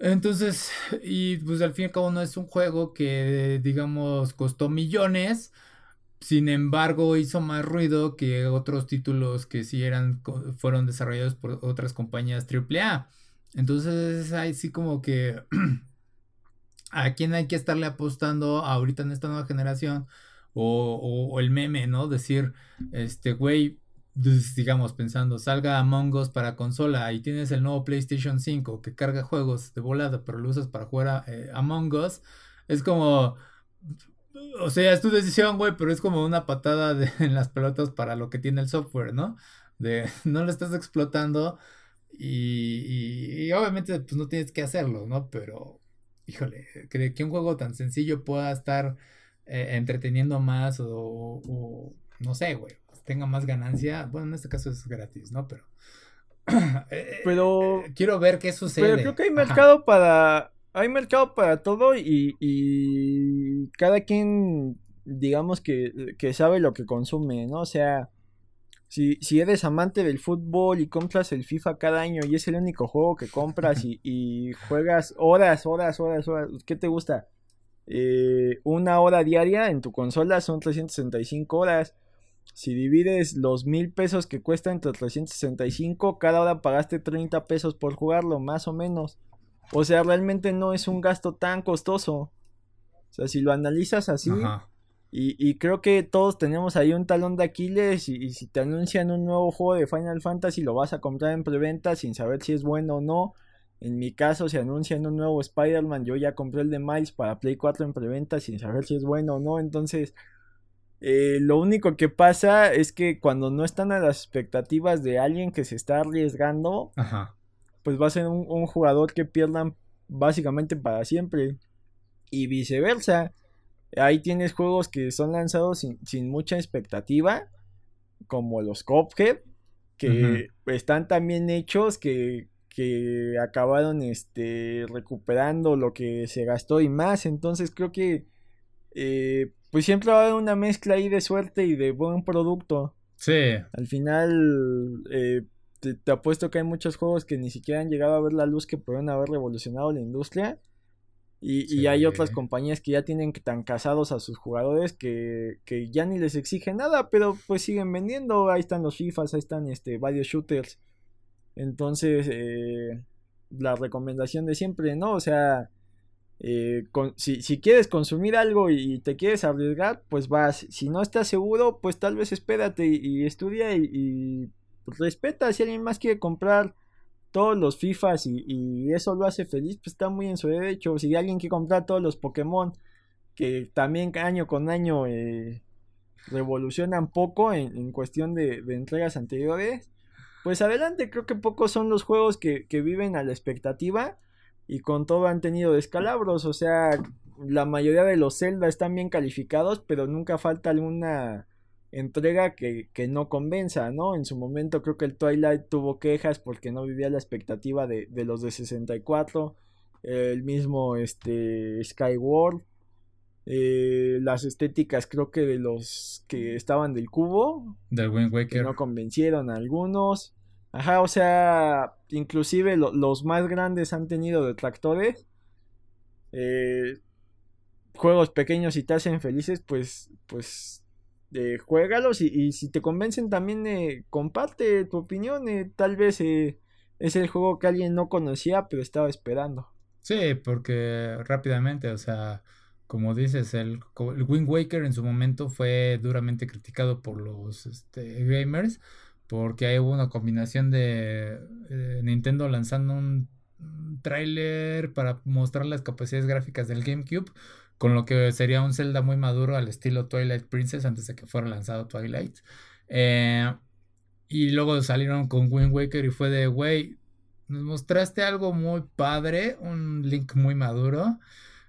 Speaker 1: Entonces, y pues al fin y al cabo no es un juego que, digamos, costó millones. Sin embargo, hizo más ruido que otros títulos que sí eran, fueron desarrollados por otras compañías AAA. Entonces, ahí sí como que a quién hay que estarle apostando ahorita en esta nueva generación. O, o el meme, ¿no? Decir, este, güey, digamos, pensando, salga Among Us para consola y tienes el nuevo PlayStation 5 que carga juegos de volada, pero lo usas para jugar a, eh, Among Us, es como, o sea, es tu decisión, güey, pero es como una patada en las pelotas para lo que tiene el software, ¿no? De no lo estás explotando y, obviamente pues no tienes que hacerlo, ¿no? Pero, híjole, que, que un juego tan sencillo pueda estar eh, entreteniendo más o, o no sé, güey tenga más ganancia. Bueno, en este caso es gratis, ¿no? Pero. Eh,
Speaker 2: pero.
Speaker 1: Eh, quiero ver qué sucede.
Speaker 2: Pero creo que hay mercado para. Hay mercado para todo y, y cada quien, digamos que, que sabe lo que consume, ¿no? O sea, si, si eres amante del fútbol y compras el FIFA cada año y es el único juego que compras y, y juegas horas, horas, horas, horas, ¿qué te gusta? Eh, una hora diaria en tu consola son 365 horas. Si divides los mil pesos que cuesta entre 365, cada hora pagaste 30 pesos por jugarlo, más o menos. O sea, realmente no es un gasto tan costoso. O sea, si lo analizas así, y, creo que todos tenemos ahí un talón de Aquiles, y, si te anuncian un nuevo juego de Final Fantasy, lo vas a comprar en preventa sin saber si es bueno o no. En mi caso, si anuncian un nuevo Spider-Man, yo ya compré el de Miles para Play 4 en preventa sin saber si es bueno o no. Entonces, eh, lo único que pasa es que cuando no están a las expectativas de alguien que se está arriesgando, pues va a ser un, jugador que pierdan básicamente para siempre. Y viceversa. Ahí tienes juegos que son lanzados sin, mucha expectativa, como los Cophead, que están tan bien hechos que, que acabaron este, recuperando lo que se gastó y más. Entonces creo que eh, pues siempre va a haber una mezcla ahí de suerte y de buen producto.
Speaker 1: Sí.
Speaker 2: Al final, eh, te, apuesto que hay muchos juegos que ni siquiera han llegado a ver la luz que pueden haber revolucionado la industria. Y, hay otras compañías que ya tienen tan casados a sus jugadores que, que, ya ni les exigen nada, pero pues siguen vendiendo. Ahí están los FIFAs, ahí están este, varios shooters. Entonces, eh, la recomendación de siempre, ¿no? O sea, eh, si, quieres consumir algo y te quieres arriesgar, pues vas. Si no estás seguro, pues tal vez espérate y, estudia y, respeta. Si alguien más quiere comprar todos los FIFAs y, eso lo hace feliz, pues está muy en su derecho. Si alguien quiere comprar todos los Pokémon, que también año con año eh, revolucionan poco en, cuestión de, entregas anteriores, pues adelante. Creo que pocos son los juegos que, que viven a la expectativa y con todo han tenido descalabros, o sea, la mayoría de los Zelda están bien calificados, pero nunca falta alguna entrega que, que, no convenza, ¿no? En su momento creo que el Twilight tuvo quejas porque no vivía la expectativa de, de los de 64, el mismo este Skyward, eh, las estéticas creo que de los que estaban del cubo,
Speaker 1: del Wind Waker, que
Speaker 2: no convencieron a algunos. Ajá, o sea, inclusive los más grandes han tenido detractores. Eh, juegos pequeños y te hacen felices, pues, pues, eh, juégalos y, si te convencen también eh, comparte tu opinión, eh, tal vez eh, es el juego que alguien no conocía pero estaba esperando.
Speaker 1: Sí, porque rápidamente, o sea, como dices, el, el Wind Waker en su momento fue duramente criticado por los este, gamers porque hay una combinación de Nintendo lanzando un tráiler para mostrar las capacidades gráficas del GameCube con lo que sería un Zelda muy maduro al estilo Twilight Princess antes de que fuera lanzado Twilight. Eh, y luego salieron con Wind Waker y fue de, güey, nos mostraste algo muy padre, un Link muy maduro,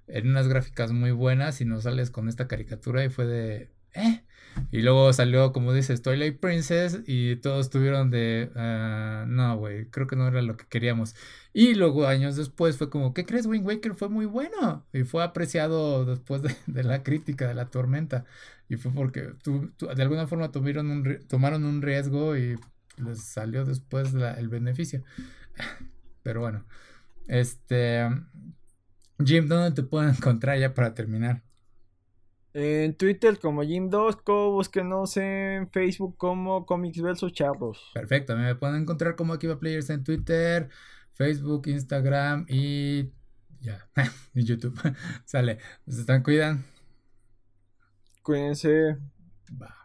Speaker 1: en unas gráficas muy buenas y nos sales con esta caricatura y fue de, eh, y luego salió, como dices, Twilight Princess y todos tuvieron de, ah, no, güey, creo que no era lo que queríamos. Y luego años después fue como, ¿qué crees? Wind Waker fue muy bueno y fue apreciado después de, la crítica, de la tormenta. Y fue porque de alguna forma tuvieron un, tomaron un riesgo y les salió después el beneficio. Pero bueno, este... Jim, ¿dónde te puedo encontrar ya para terminar?
Speaker 2: En Twitter como Jim Dosco, búsquenos en Facebook como Comics versus Chavos.
Speaker 1: Perfecto, me pueden encontrar como Akiva Players en Twitter, Facebook, Instagram y ya, y YouTube. Sale, se están cuidan.
Speaker 2: Cuídense.
Speaker 1: Va.